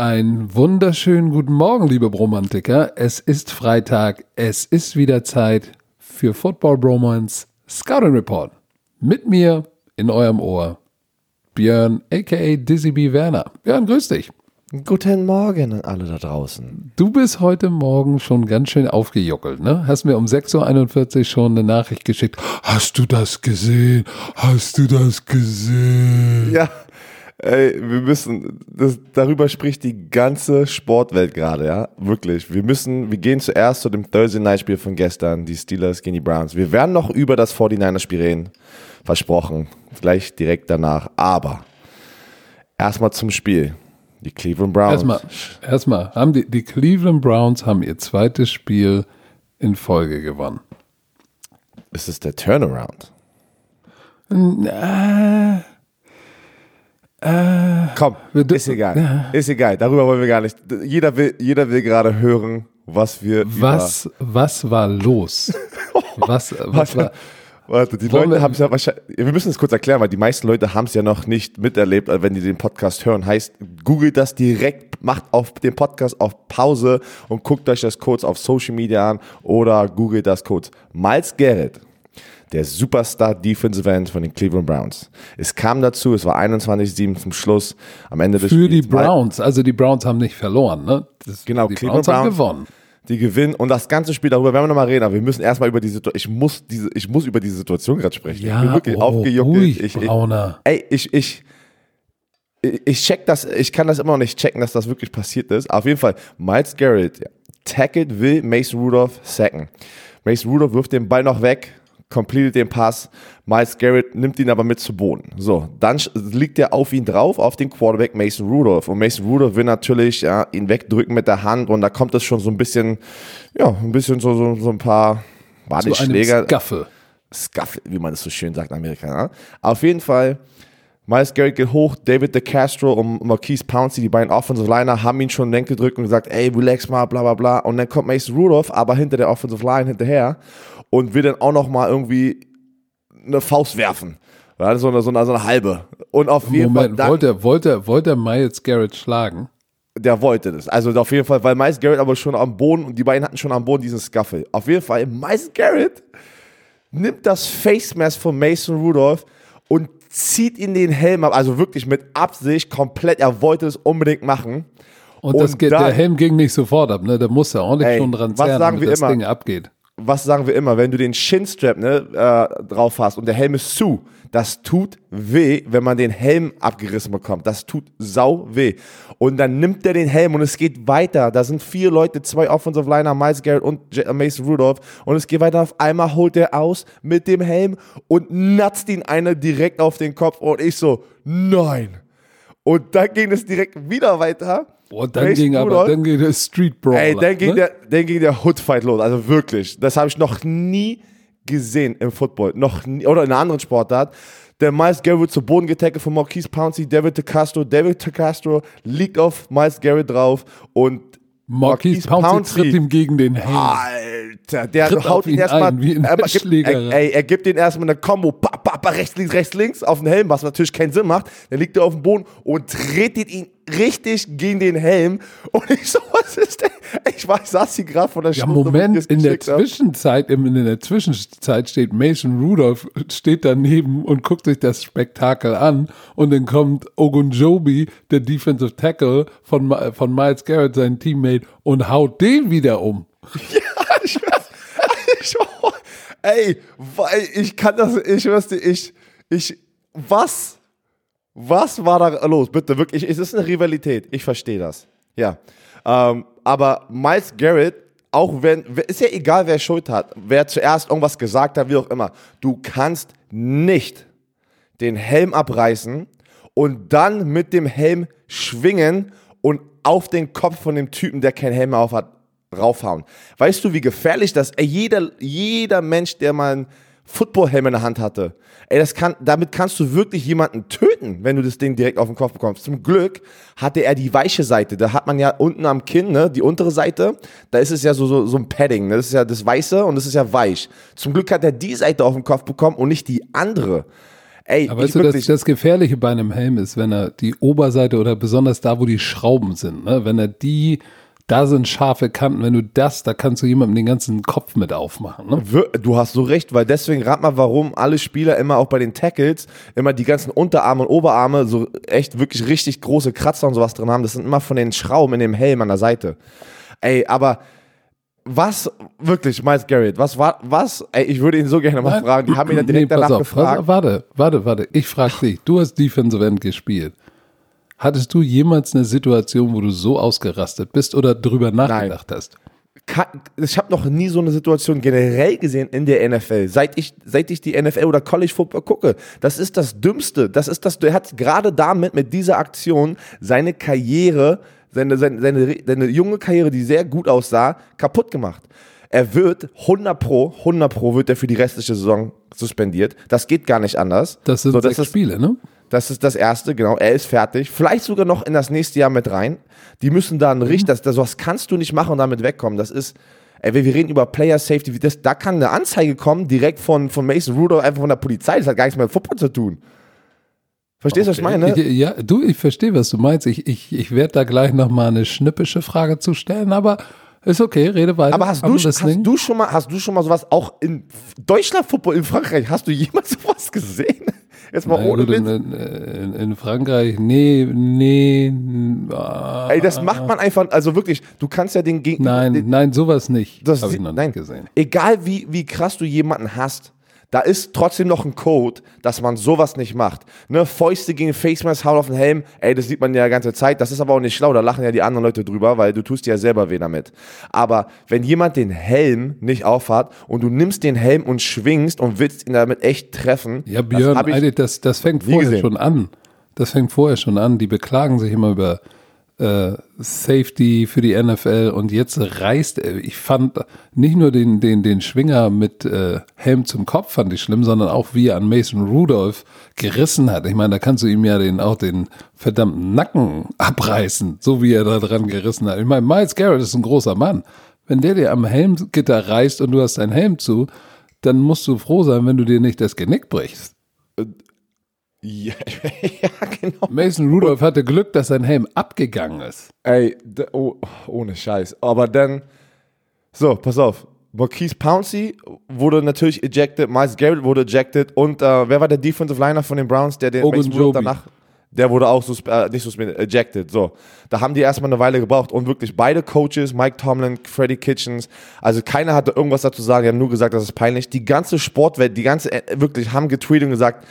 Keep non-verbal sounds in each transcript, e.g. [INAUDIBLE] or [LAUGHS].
Einen wunderschönen guten Morgen, liebe Bromantiker. Es ist Freitag. Es ist wieder Zeit für Football Bromance Scouting Report. Mit mir in eurem Ohr. Björn, aka Dizzy B. Werner. Björn, grüß dich. Guten Morgen an alle da draußen. Du bist heute Morgen schon ganz schön aufgejuckelt, ne? Hast mir um 6.41 Uhr schon eine Nachricht geschickt. Hast du das gesehen? Hast du das gesehen? Ja, Ey, wir müssen, das, darüber spricht die ganze Sportwelt gerade, ja, wirklich. Wir müssen, wir gehen zuerst zu dem Thursday Night Spiel von gestern, die Steelers gegen die Browns. Wir werden noch über das 49ers Spiel reden, versprochen, gleich direkt danach. Aber erstmal zum Spiel. Die Cleveland Browns. Erstmal, erstmal haben die, die Cleveland Browns haben ihr zweites Spiel in Folge gewonnen. Ist es der Turnaround? Na, äh, Komm, ist egal. Ja. Ist egal. Darüber wollen wir gar nicht. Jeder will, jeder will gerade hören, was wir. Was, was war los? [LAUGHS] was, was war. Warte, die Wollen Leute haben es ja wahrscheinlich, wir müssen es kurz erklären, weil die meisten Leute haben es ja noch nicht miterlebt, wenn die den Podcast hören. Heißt, googelt das direkt, macht auf den Podcast auf Pause und guckt euch das kurz auf Social Media an oder googelt das kurz. Miles Garrett der Superstar Defensive End von den Cleveland Browns. Es kam dazu, es war 21-7 zum Schluss am Ende des Für Spiels. Für die Browns, also die Browns haben nicht verloren, ne? Das, genau, die Cleveland Browns, haben gewonnen. Die gewinnen und das ganze Spiel, darüber werden wir nochmal reden, aber wir müssen erstmal über die Situation, ich muss diese, ich muss über diese Situation gerade sprechen. Ja, ich bin wirklich oh, aufgejuckt. Ruhig, ich, Brauner. ey, ich, ich, ich check das, ich kann das immer noch nicht checken, dass das wirklich passiert ist. Auf jeden Fall, Miles Garrett tackelt, will Mason Rudolph sacken. Mason Rudolph wirft den Ball noch weg, completed den Pass. Miles Garrett nimmt ihn aber mit zu Boden. So, dann liegt er auf ihn drauf, auf den Quarterback Mason Rudolph. Und Mason Rudolph will natürlich ja, ihn wegdrücken mit der Hand. Und da kommt es schon so ein bisschen, ja, ein bisschen so, so, so ein paar Badeschläger. Scuffle. Scuffle, wie man es so schön sagt in Amerika. Ja? Auf jeden Fall. Miles Garrett geht hoch, David DeCastro und Marquise Pouncey, die beiden Offensive Liner, haben ihn schon weggedrückt und gesagt, ey, relax mal, bla bla bla. Und dann kommt Mason Rudolph, aber hinter der Offensive Line hinterher und will dann auch noch mal irgendwie eine Faust werfen. Ja, so, eine, so, eine, so eine halbe. Und auf jeden Moment, Fall. wollte, wollte, wollte Miles Garrett schlagen? Der wollte das. Also auf jeden Fall, weil Miles Garrett aber schon am Boden und die beiden hatten schon am Boden diesen Scuffle. Auf jeden Fall, Miles Garrett nimmt das Face Mask von Mason Rudolph und zieht ihn den Helm ab. Also wirklich mit Absicht komplett. Er wollte es unbedingt machen. Und, und das geht, dann, der Helm ging nicht sofort ab, ne? Da muss er ordentlich ey, schon dran zerren, damit das immer? Ding abgeht was sagen wir immer, wenn du den Shinstrap ne, äh, drauf hast und der Helm ist zu, das tut weh, wenn man den Helm abgerissen bekommt. Das tut sau weh. Und dann nimmt er den Helm und es geht weiter. Da sind vier Leute, zwei Offensive Liner, Miles Garrett und äh, Mason Rudolph. Und es geht weiter. Auf einmal holt er aus mit dem Helm und natzt ihn einer direkt auf den Kopf. Und ich so, nein. Und dann ging es direkt wieder weiter. Und dann ging aber dann ging der Street Brawl. Ey, dann ging, ne? der, dann ging der Hoodfight los. Also wirklich. Das habe ich noch nie gesehen im Football. Noch nie, oder in einer anderen Sportart. Der Miles Garrett wird zu Boden getackelt von Marquise Pouncey, David DeCastro. David DeCastro liegt auf Miles Garrett drauf und Marquise, Marquise Pouncey, Pouncey tritt ihm gegen den Helm. Alter, der tritt haut ihn erstmal. Er, er, ey, er gibt ihn erstmal eine Combo, pa, pa, pa, rechts, links, rechts, links auf den Helm, was natürlich keinen Sinn macht. Dann liegt er auf dem Boden und tretet ihn richtig gegen den Helm. Und ich so, was ist denn? Ich war, ich saß hier gerade vor der Ja, Stunde, Moment, in der Zwischenzeit, in der Zwischenzeit steht Mason Rudolph, steht daneben und guckt sich das Spektakel an. Und dann kommt Ogunjobi, der Defensive Tackle von, von Miles Garrett, sein Teammate, und haut den wieder um. [LAUGHS] Ja, ich weiß. Ich, ey, weil ich kann das, ich nicht, ich, ich, was? Was war da los? Bitte, wirklich, es ist eine Rivalität. Ich verstehe das. Ja. Ähm, aber Miles Garrett, auch wenn, ist ja egal, wer Schuld hat, wer zuerst irgendwas gesagt hat, wie auch immer, du kannst nicht den Helm abreißen und dann mit dem Helm schwingen und auf den Kopf von dem Typen, der keinen Helm auf hat, raufhauen. Weißt du, wie gefährlich das? Ey, jeder, jeder Mensch, der mal einen Footballhelm in der Hand hatte, ey, das kann, damit kannst du wirklich jemanden töten, wenn du das Ding direkt auf den Kopf bekommst. Zum Glück hatte er die weiche Seite. Da hat man ja unten am Kinn, ne, die untere Seite, da ist es ja so, so, so ein Padding. Ne? Das ist ja das Weiße und das ist ja weich. Zum Glück hat er die Seite auf den Kopf bekommen und nicht die andere. Ey, Aber weißt du, das, das Gefährliche bei einem Helm ist, wenn er die Oberseite oder besonders da, wo die Schrauben sind, ne, wenn er die da sind scharfe Kanten. Wenn du das, da kannst du jemandem den ganzen Kopf mit aufmachen. Ne? Du hast so recht, weil deswegen rat mal, warum alle Spieler immer auch bei den Tackles immer die ganzen Unterarme und Oberarme so echt wirklich richtig große Kratzer und sowas drin haben. Das sind immer von den Schrauben in dem Helm an der Seite. Ey, aber was, wirklich, Miles Garrett, was war, was, ey, ich würde ihn so gerne mal fragen, die haben ihn ja direkt nee, danach auf, gefragt. Warte, warte, warte, ich frage dich, du hast Defensive End gespielt. Hattest du jemals eine Situation, wo du so ausgerastet bist oder drüber nachgedacht Nein. hast? Ich habe noch nie so eine Situation generell gesehen in der NFL, seit ich, seit ich die NFL oder College Football gucke. Das ist das Dümmste. Das ist das, er hat gerade damit, mit dieser Aktion, seine Karriere, seine, seine, seine, seine junge Karriere, die sehr gut aussah, kaputt gemacht. Er wird 100 pro, 100 pro wird er für die restliche Saison suspendiert. Das geht gar nicht anders. Das sind so, das sechs ist, Spiele, ne? Das ist das erste, genau. Er ist fertig. Vielleicht sogar noch in das nächste Jahr mit rein. Die müssen da einen Richter, das, das, was kannst du nicht machen und damit wegkommen. Das ist, ey, wir reden über Player Safety. Das, da kann eine Anzeige kommen, direkt von, von Mason Rudolph, einfach von der Polizei. Das hat gar nichts mehr mit Football zu tun. Verstehst du, okay. was ich meine? Ja, du, ich verstehe, was du meinst. Ich, ich, ich werde da gleich nochmal eine schnippische Frage zu stellen, aber ist okay, rede weiter. Aber hast, du, hast du, schon mal, hast du schon mal sowas auch in Deutschland Football in Frankreich? Hast du jemals [LAUGHS] sowas gesehen? Jetzt mal ohne gut, in, in, in, Frankreich, nee, nee. Ah, Ey, das macht man einfach, also wirklich, du kannst ja den Gegner. Nein, den, nein, sowas nicht. Das habe ich noch nein, nicht gesehen. Egal wie, wie krass du jemanden hast, da ist trotzdem noch ein Code, dass man sowas nicht macht. Ne, Fäuste gegen Facemask, hauen auf den Helm, ey, das sieht man ja die ganze Zeit. Das ist aber auch nicht schlau, da lachen ja die anderen Leute drüber, weil du tust dir ja selber weh damit. Aber wenn jemand den Helm nicht aufhat und du nimmst den Helm und schwingst und willst ihn damit echt treffen. Ja, Björn, das, das, das fängt vorher gesehen. schon an. Das fängt vorher schon an. Die beklagen sich immer über äh, Safety für die NFL und jetzt reißt er. Ich fand nicht nur den, den, den Schwinger mit äh, Helm zum Kopf fand ich schlimm, sondern auch wie er an Mason Rudolph gerissen hat. Ich meine, da kannst du ihm ja den, auch den verdammten Nacken abreißen, so wie er da dran gerissen hat. Ich meine, Miles Garrett ist ein großer Mann. Wenn der dir am Helmgitter reißt und du hast deinen Helm zu, dann musst du froh sein, wenn du dir nicht das Genick brichst. Ja, [LAUGHS] ja, genau. Mason Rudolph hatte Glück, dass sein Helm abgegangen ist. Ey, oh, ohne Scheiß. Aber dann, so, pass auf. Marquise Pouncey wurde natürlich ejected, Miles Garrett wurde ejected und äh, wer war der Defensive Liner von den Browns, der den Mason Rudolph danach der wurde auch susp äh, nicht suspendiert, ejected. So, da haben die erstmal eine Weile gebraucht und wirklich beide Coaches, Mike Tomlin, Freddie Kitchens, also keiner hatte irgendwas dazu sagen, die haben nur gesagt, das ist peinlich. Die ganze Sportwelt, die ganze, äh, wirklich, haben getweetet und gesagt,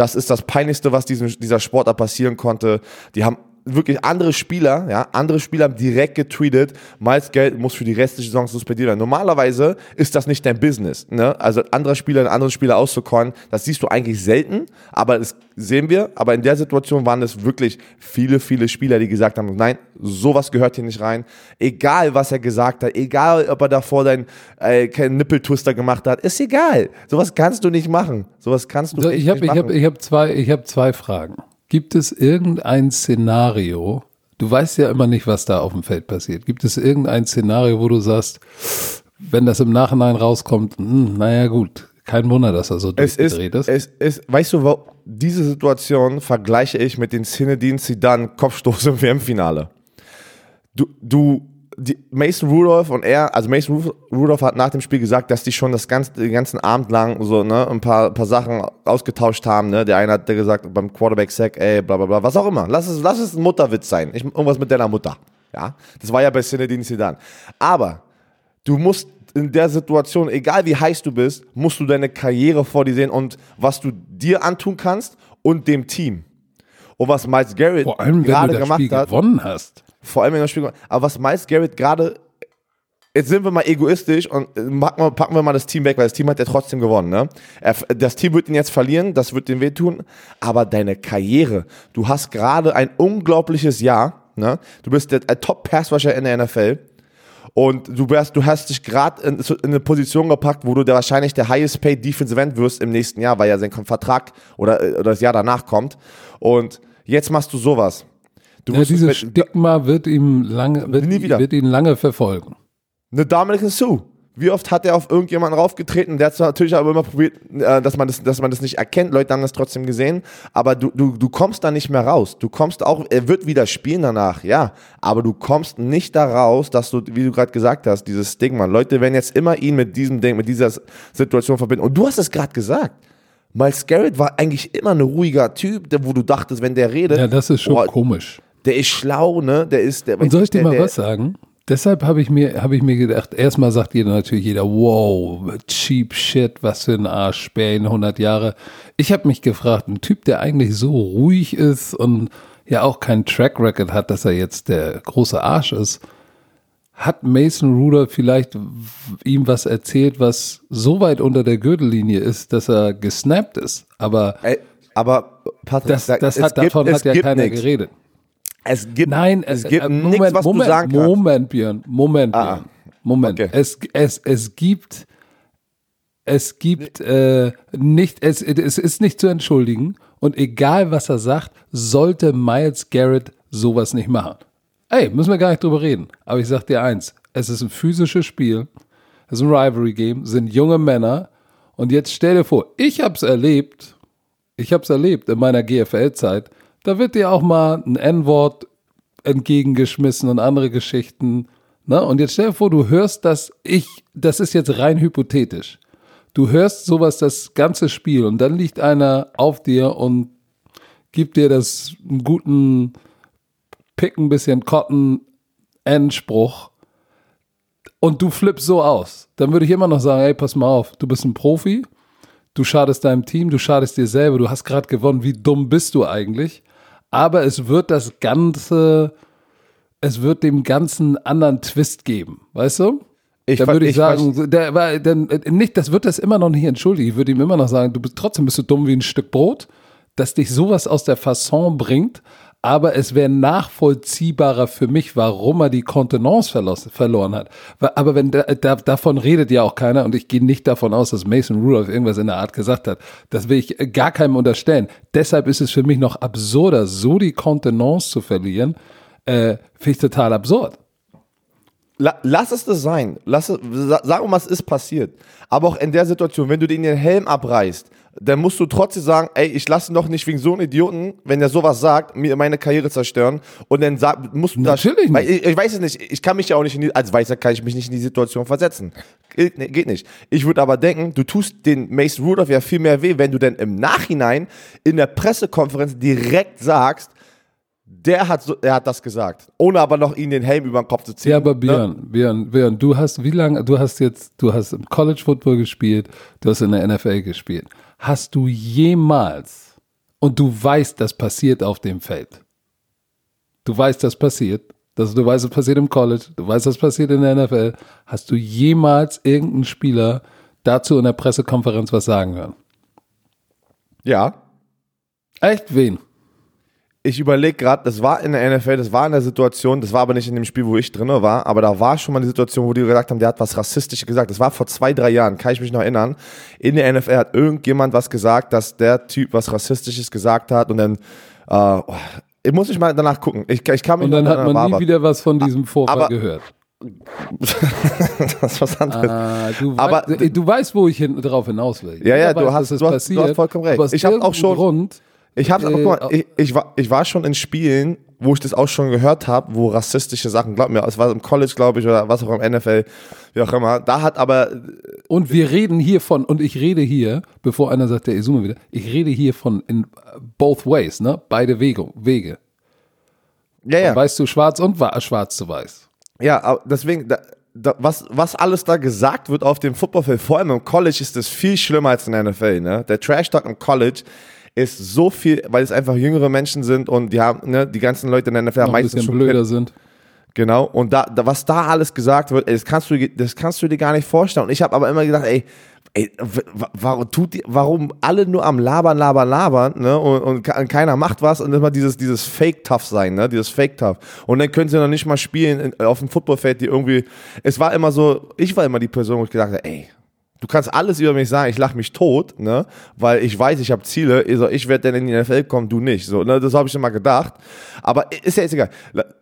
das ist das Peinlichste, was diesem, dieser Sportler passieren konnte. Die haben wirklich andere Spieler, ja, andere Spieler haben direkt getweetet, Miles Geld muss für die restliche Saison suspendiert werden. Normalerweise ist das nicht dein Business, ne? Also andere Spieler, andere Spieler auszukorn, das siehst du eigentlich selten, aber das sehen wir. Aber in der Situation waren es wirklich viele, viele Spieler, die gesagt haben, nein, sowas gehört hier nicht rein. Egal, was er gesagt hat, egal, ob er davor deinen äh, Nippeltwister gemacht hat, ist egal. Sowas kannst du nicht machen. Sowas kannst du so, ich hab, nicht machen. Ich habe hab zwei, ich hab zwei Fragen. Gibt es irgendein Szenario, du weißt ja immer nicht, was da auf dem Feld passiert, gibt es irgendein Szenario, wo du sagst, wenn das im Nachhinein rauskommt, hm, naja gut, kein Wunder, dass er so durchgedreht ist. Es ist, weißt du, diese Situation vergleiche ich mit den Zinedine Zidane Kopfstoß im WM-Finale. Du, du die Mason Rudolph und er, also Mason Rudolph hat nach dem Spiel gesagt, dass die schon das ganze, den ganzen Abend lang so, ne, ein paar, paar Sachen ausgetauscht haben, ne. Der eine hat gesagt beim Quarterback-Sack, ey, bla, bla, bla, was auch immer. Lass es, lass es ein Mutterwitz sein. Ich, irgendwas mit deiner Mutter. Ja. Das war ja bei Zinedine Zidane. Aber du musst in der Situation, egal wie heiß du bist, musst du deine Karriere vor dir sehen und was du dir antun kannst und dem Team. Und was Miles Garrett gerade gemacht Spiel hat. gewonnen hast vor allem in der Spiel. Aber was Miles Garrett gerade, jetzt sind wir mal egoistisch und packen wir mal das Team weg, weil das Team hat ja trotzdem gewonnen. Ne? Das Team wird ihn jetzt verlieren, das wird ihm wehtun, aber deine Karriere, du hast gerade ein unglaubliches Jahr, ne? du bist der Top-Passwasher in der NFL. Und du, wärst, du hast dich gerade in, in, eine Position gepackt, wo du der wahrscheinlich der highest paid Defensive End wirst im nächsten Jahr, weil ja sein Vertrag oder, oder das Jahr danach kommt. Und jetzt machst du sowas. Du ja, dieses Stigma wird ihm lange, wird, nie wieder. wird ihn lange verfolgen. Eine Dominican Sue. Wie oft hat er auf irgendjemanden raufgetreten? Der hat natürlich aber immer probiert, äh, dass man das, dass man das nicht erkennt. Leute haben das trotzdem gesehen. Aber du, du, du kommst da nicht mehr raus. Du kommst auch, er wird wieder spielen danach, ja. Aber du kommst nicht da raus, dass du, wie du gerade gesagt hast, dieses Stigma. Leute werden jetzt immer ihn mit diesem Ding, mit dieser Situation verbinden. Und du hast es gerade gesagt. Miles Garrett war eigentlich immer ein ruhiger Typ, wo du dachtest, wenn der redet. Ja, das ist schon boah, komisch. Der ist schlau, ne? Der ist der. Und soll ich dir der, mal der, was sagen? Deshalb habe ich mir habe ich mir gedacht, erstmal sagt jeder natürlich jeder, wow, cheap shit, was für ein Arsch, Spähen 100 Jahre. Ich habe mich gefragt, ein Typ, der eigentlich so ruhig ist und ja auch keinen Track Record hat, dass er jetzt der große Arsch ist, hat Mason Rudolph vielleicht ihm was erzählt, was so weit unter der Gürtellinie ist, dass er gesnappt ist. Aber, aber Patrick, das, das hat, davon gibt, hat ja keiner nix. geredet. Es gibt, Nein, es, es gibt äh, nichts, was Moment, du sagen kannst. Moment, Björn, Moment, ah, Björn. Moment. Okay. Es, es, es gibt, es gibt äh, nicht, es, es ist nicht zu entschuldigen und egal was er sagt, sollte Miles Garrett sowas nicht machen. Ey, müssen wir gar nicht drüber reden. Aber ich sag dir eins: Es ist ein physisches Spiel, es ist ein Rivalry-Game, sind junge Männer. Und jetzt stell dir vor, ich hab's erlebt, ich hab's erlebt in meiner GFL-Zeit. Da wird dir auch mal ein N-Wort entgegengeschmissen und andere Geschichten. Ne? Und jetzt stell dir vor, du hörst das, ich, das ist jetzt rein hypothetisch. Du hörst sowas das ganze Spiel und dann liegt einer auf dir und gibt dir das einen guten pick ein bisschen Cotton, Endspruch und du flippst so aus, dann würde ich immer noch sagen, ey, pass mal auf, du bist ein Profi, du schadest deinem Team, du schadest dir selber, du hast gerade gewonnen, wie dumm bist du eigentlich? Aber es wird das Ganze, es wird dem Ganzen anderen Twist geben, weißt du? Ich da würde ich, ich sagen, der war, denn, nicht, das wird das immer noch nicht entschuldigen. Ich würde ihm immer noch sagen, du bist trotzdem bist du dumm wie ein Stück Brot, dass dich sowas aus der Fasson bringt aber es wäre nachvollziehbarer für mich, warum er die Kontenance verloren hat. Aber wenn da, da, davon redet ja auch keiner und ich gehe nicht davon aus, dass Mason Rudolph irgendwas in der Art gesagt hat. Das will ich gar keinem unterstellen. Deshalb ist es für mich noch absurder, so die Kontenance zu verlieren. Äh, Finde ich total absurd. Lass es das sein. Lass es, sag mal, was ist passiert. Aber auch in der Situation, wenn du dir den Helm abreißt, dann musst du trotzdem sagen, ey, ich lasse noch nicht wegen so einem Idioten, wenn er sowas sagt, mir meine Karriere zerstören. Und dann sag, musst du Natürlich das, nicht. Ich, ich, weiß es nicht. Ich kann mich ja auch nicht, in die, als Weißer kann ich mich nicht in die Situation versetzen. Geht, geht nicht. Ich würde aber denken, du tust den Mace Rudolph ja viel mehr weh, wenn du dann im Nachhinein in der Pressekonferenz direkt sagst, der hat, so, er hat das gesagt, ohne aber noch ihn den Helm über den Kopf zu ziehen. Ja, aber Björn, ne? Björn, Björn, du hast wie lange, du hast jetzt, du hast im College Football gespielt, du hast in der NFL gespielt hast du jemals, und du weißt, das passiert auf dem Feld. Du weißt, das passiert. Das, du weißt, das passiert im College. Du weißt, das passiert in der NFL. Hast du jemals irgendeinen Spieler dazu in der Pressekonferenz was sagen hören? Ja. Echt? Wen? Ich überlege gerade, das war in der NFL, das war in der Situation, das war aber nicht in dem Spiel, wo ich drin war, aber da war schon mal eine Situation, wo die gesagt haben, der hat was Rassistisches gesagt. Das war vor zwei, drei Jahren, kann ich mich noch erinnern. In der NFL hat irgendjemand was gesagt, dass der Typ was Rassistisches gesagt hat und dann, äh, oh, ich muss ich mal danach gucken. Ich, ich kann mich und dann hat man nie wieder was von diesem Vorfall aber, gehört. [LAUGHS] das ist was anderes. Ah, du, aber, weißt, du weißt, wo ich hin, drauf hinaus will. Ja, ja, du, weiß, hast, du, hast, du hast vollkommen recht. Ich habe auch schon. Grund, ich habe, äh, mal, ich, ich, war, ich war schon in Spielen, wo ich das auch schon gehört habe, wo rassistische Sachen, glaub mir, es war im College, glaube ich, oder was auch im NFL, wie auch immer. Da hat aber und wir reden hier von und ich rede hier, bevor einer sagt, der Isume wieder, ich rede hier von in both ways, ne, beide Wege, Wege. Ja, ja. Von weiß zu schwarz und schwarz zu weiß. Ja, deswegen. Da, da, was, was alles da gesagt wird auf dem Footballfeld, vor allem im College, ist das viel schlimmer als in der NFL. Ne? Der Trash-Talk im College ist so viel, weil es einfach jüngere Menschen sind und die haben, ne, die ganzen Leute in der NFL meistens schon blöder sind. Genau, und da, da, was da alles gesagt wird, ey, das, kannst du, das kannst du dir gar nicht vorstellen. Und ich habe aber immer gedacht, ey, ey warum, tut die, warum alle nur am Labern, Labern, Labern, ne? Und, und keiner macht was und immer dieses, dieses Fake-Tough sein, ne? Dieses Fake-Tough. Und dann können sie noch nicht mal spielen in, auf dem Footballfeld, die irgendwie. Es war immer so, ich war immer die Person, wo ich gedacht habe, ey, Du kannst alles über mich sagen, ich lache mich tot, ne? weil ich weiß, ich habe Ziele. Also ich werde dann in die NFL kommen, du nicht. So, ne? Das habe ich immer gedacht. Aber ist ja jetzt egal.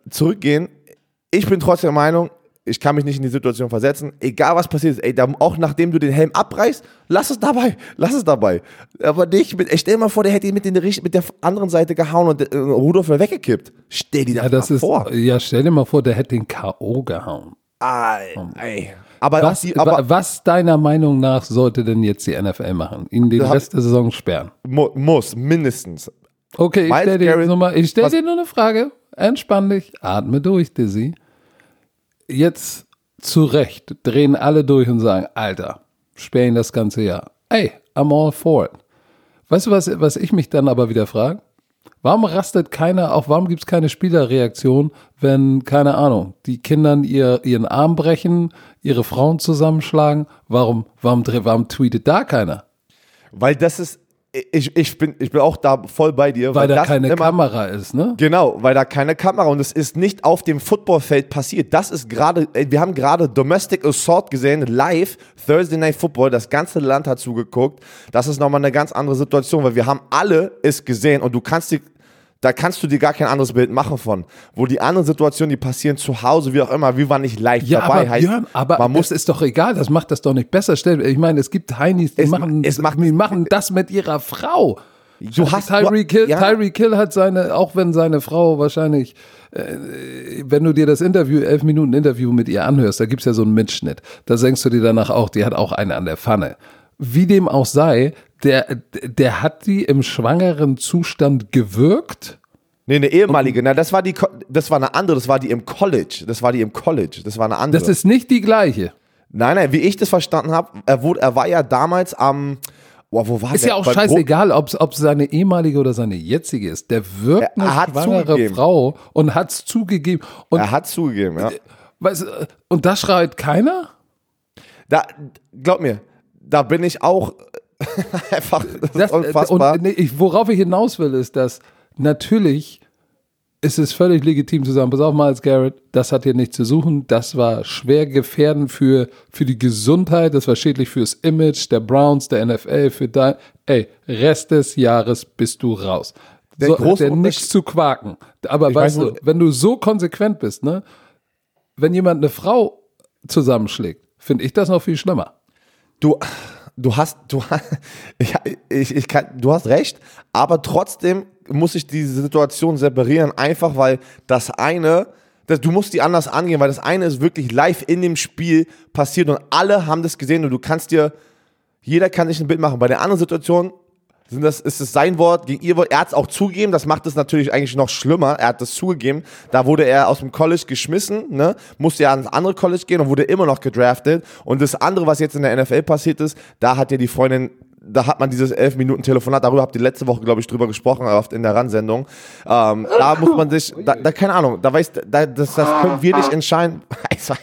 Zurückgehen. Ich bin trotzdem der Meinung, ich kann mich nicht in die Situation versetzen. Egal was passiert ist, ey, auch nachdem du den Helm abreißt, lass es dabei, [LAUGHS] lass es dabei. Aber nicht mit, ey, stell dir mal vor, der hätte ihn mit, den, mit der anderen Seite gehauen und äh, Rudolf wäre weggekippt. Stell dir das ja, das mal ist, vor. Ja, stell dir mal vor, der hätte den K.O. gehauen. Ey, ey. Aber, Was, die, aber was deiner Meinung nach sollte denn jetzt die NFL machen? Ihn den Rest der Saison sperren? mu muss, mindestens. Okay, ich stelle dir, Garrett- jetzt noch mal- ich stell dir nur eine Frage. Entspann dich, atme durch, Dizzy. Jetzt zu Recht drehen alle durch und sagen, Alter, sperr ihn das ganze Jahr. Ey, I'm all for it. Weißt du, was, was ich mich dann aber wieder frage? Warum rastet keiner, auch warum gibt es keine Spielerreaktion, wenn, keine Ahnung, die Kindern ihr, ihren Arm brechen, ihre Frauen zusammenschlagen? Warum, warum, warum tweetet da keiner? Weil das ist, ich, ich, bin, ich bin auch da voll bei dir. Weil da das keine immer, Kamera ist, ne? Genau, weil da keine Kamera und es ist nicht auf dem Footballfeld passiert. Das ist gerade, ey, wir haben gerade Domestic Assault gesehen, live, Thursday Night Football, das ganze Land hat zugeguckt. Das ist nochmal eine ganz andere Situation, weil wir haben alle es gesehen und du kannst dir, da kannst du dir gar kein anderes Bild machen von. Wo die anderen Situationen, die passieren zu Hause, wie auch immer, wir waren nicht live Ja, dabei. aber, heißt, Björn, aber man muss ist doch egal, das macht das doch nicht besser. Stell, ich meine, es gibt Heinis, die Es- machen, es macht- die machen das mit ihrer Frau. Du hast- Tyreek Hill, ja. Tyreek Hill hat seine, auch wenn seine Frau wahrscheinlich, äh, wenn du dir das Interview, elf Minuten Interview mit ihr anhörst, da gibt's ja so einen Mitschnitt. Da denkst du dir danach auch, die hat auch eine an der Pfanne. Wie dem auch sei, der, der hat die im schwangeren Zustand gewirkt. Nee, eine ehemalige. Na, das war die, das war eine andere. Das war die im College. Das war die im College. Das war eine andere. Das ist nicht die gleiche. nein, nein. Wie ich das verstanden habe, er wurde, er war ja damals am, boah, wo war Ist der? ja auch Bei scheißegal, ob es seine ehemalige oder seine jetzige ist. Der wirkt Er eine hat schwangere zugegeben. Frau und hat's zugegeben. Und, Er hat zugegeben, ja. weißt, und da schreit keiner? Da, glaub mir, da bin ich auch [LAUGHS] einfach, das, Das, ist unfassbar. Und nee, worauf ich hinaus will, ist, dass natürlich ist es völlig legitim zu sagen, pass auf, Miles Garrett, das hat hier nichts zu suchen, das war schwer gefährdend für, für die Gesundheit, das war schädlich fürs Image der Browns, der NFL, für dein, ey, Rest des Jahres bist du raus. Der so, große der nichts zu quaken. Aber Ich weißt weiß du, wenn du so konsequent bist, ne, wenn jemand eine Frau zusammenschlägt, finde ich das noch viel schlimmer. du, du hast, du, ich, [LAUGHS] ich, ich kann, du hast recht, aber trotzdem muss ich diese Situation separieren, einfach weil das eine, das, du musst die anders angehen, weil das eine ist wirklich live in dem Spiel passiert und alle haben das gesehen und du kannst dir, jeder kann sich ein Bild machen. Bei der anderen Situation sind das, ist es sein Wort gegen ihr Wort. Er hat es auch zugegeben, das macht es natürlich eigentlich noch schlimmer. Er hat das zugegeben. Da wurde er aus dem College geschmissen, ne? musste ja ans andere College gehen und wurde immer noch gedraftet. Und das andere, was jetzt in der NFL passiert ist, da hat ja die Freundin, da hat man dieses elf Minuten Telefonat, darüber habt ihr letzte Woche, glaube ich, drüber gesprochen, oft in der Ran-Sendung. Ähm, da [LAUGHS] muss man sich, da, da keine Ahnung, da weiß, da, das, das können wir nicht entscheiden. [LAUGHS] Also,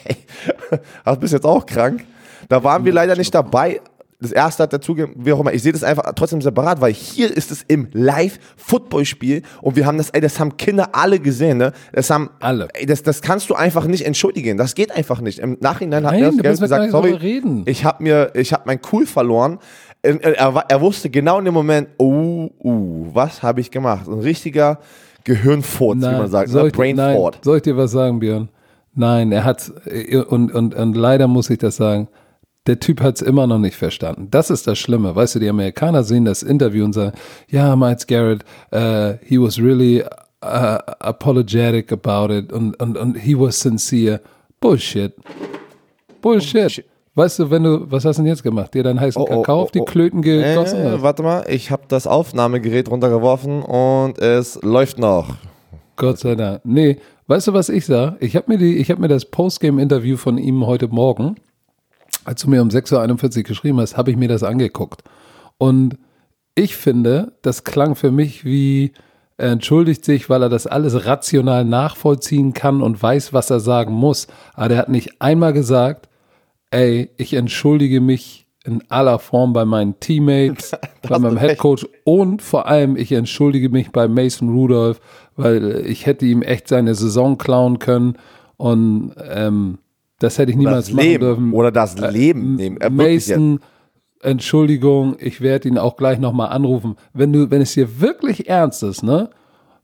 [LAUGHS] du bist jetzt auch krank. Da waren wir leider nicht dabei. Das erste hat dazugegeben, wie auch immer. Ich sehe das einfach trotzdem separat, weil hier ist es im Live-Football-Spiel und wir haben das, ey, das haben Kinder alle gesehen, ne? Das haben Alle. Ey, das, das kannst du einfach nicht entschuldigen. Das geht einfach nicht. Im Nachhinein hat Nein, er gesagt, sorry, reden. ich habe mir, ich habe mein Cool verloren. Er, er, war- er wusste genau in dem Moment, oh, uh, was habe ich gemacht? Ein richtiger Gehirnfurz, wie man sagt, ne? ich, nein, Brainfort. soll ich dir was sagen, Björn? Nein, er hat, und, und, und leider muss ich das sagen, der Typ hat es immer noch nicht verstanden. Das ist das Schlimme. Weißt du, die Amerikaner sehen das Interview und sagen, ja, Miles Garrett, uh, he was really uh, apologetic about it und, und, und he was sincere. Bullshit. Bullshit. Bullshit. Weißt du, wenn du, was hast du denn jetzt gemacht? Dir deinen heißen Oh, oh, Kakao auf oh, die oh. Klöten gegossen? Äh, warte mal, ich habe das Aufnahmegerät runtergeworfen und es läuft noch. Gott sei Dank. Nee, weißt du, was ich sag? Ich habe mir, die- ich hab mir das Postgame-Interview von ihm heute Morgen, als du mir um 6.41 Uhr geschrieben hast, habe ich mir das angeguckt. Und ich finde, das klang für mich wie, er entschuldigt sich, weil er das alles rational nachvollziehen kann und weiß, was er sagen muss. Aber er hat nicht einmal gesagt, ey, ich entschuldige mich in aller Form bei meinen Teammates, [LAUGHS] bei meinem. Headcoach und vor allem, ich entschuldige mich bei Mason Rudolph, weil ich hätte ihm echt seine Saison klauen können und ähm, das hätte ich niemals Das machen Leben dürfen. oder das Leben nehmen. Äh. Mason, Entschuldigung, ich werde ihn auch gleich nochmal anrufen. Wenn du, wenn es dir wirklich ernst ist, ne,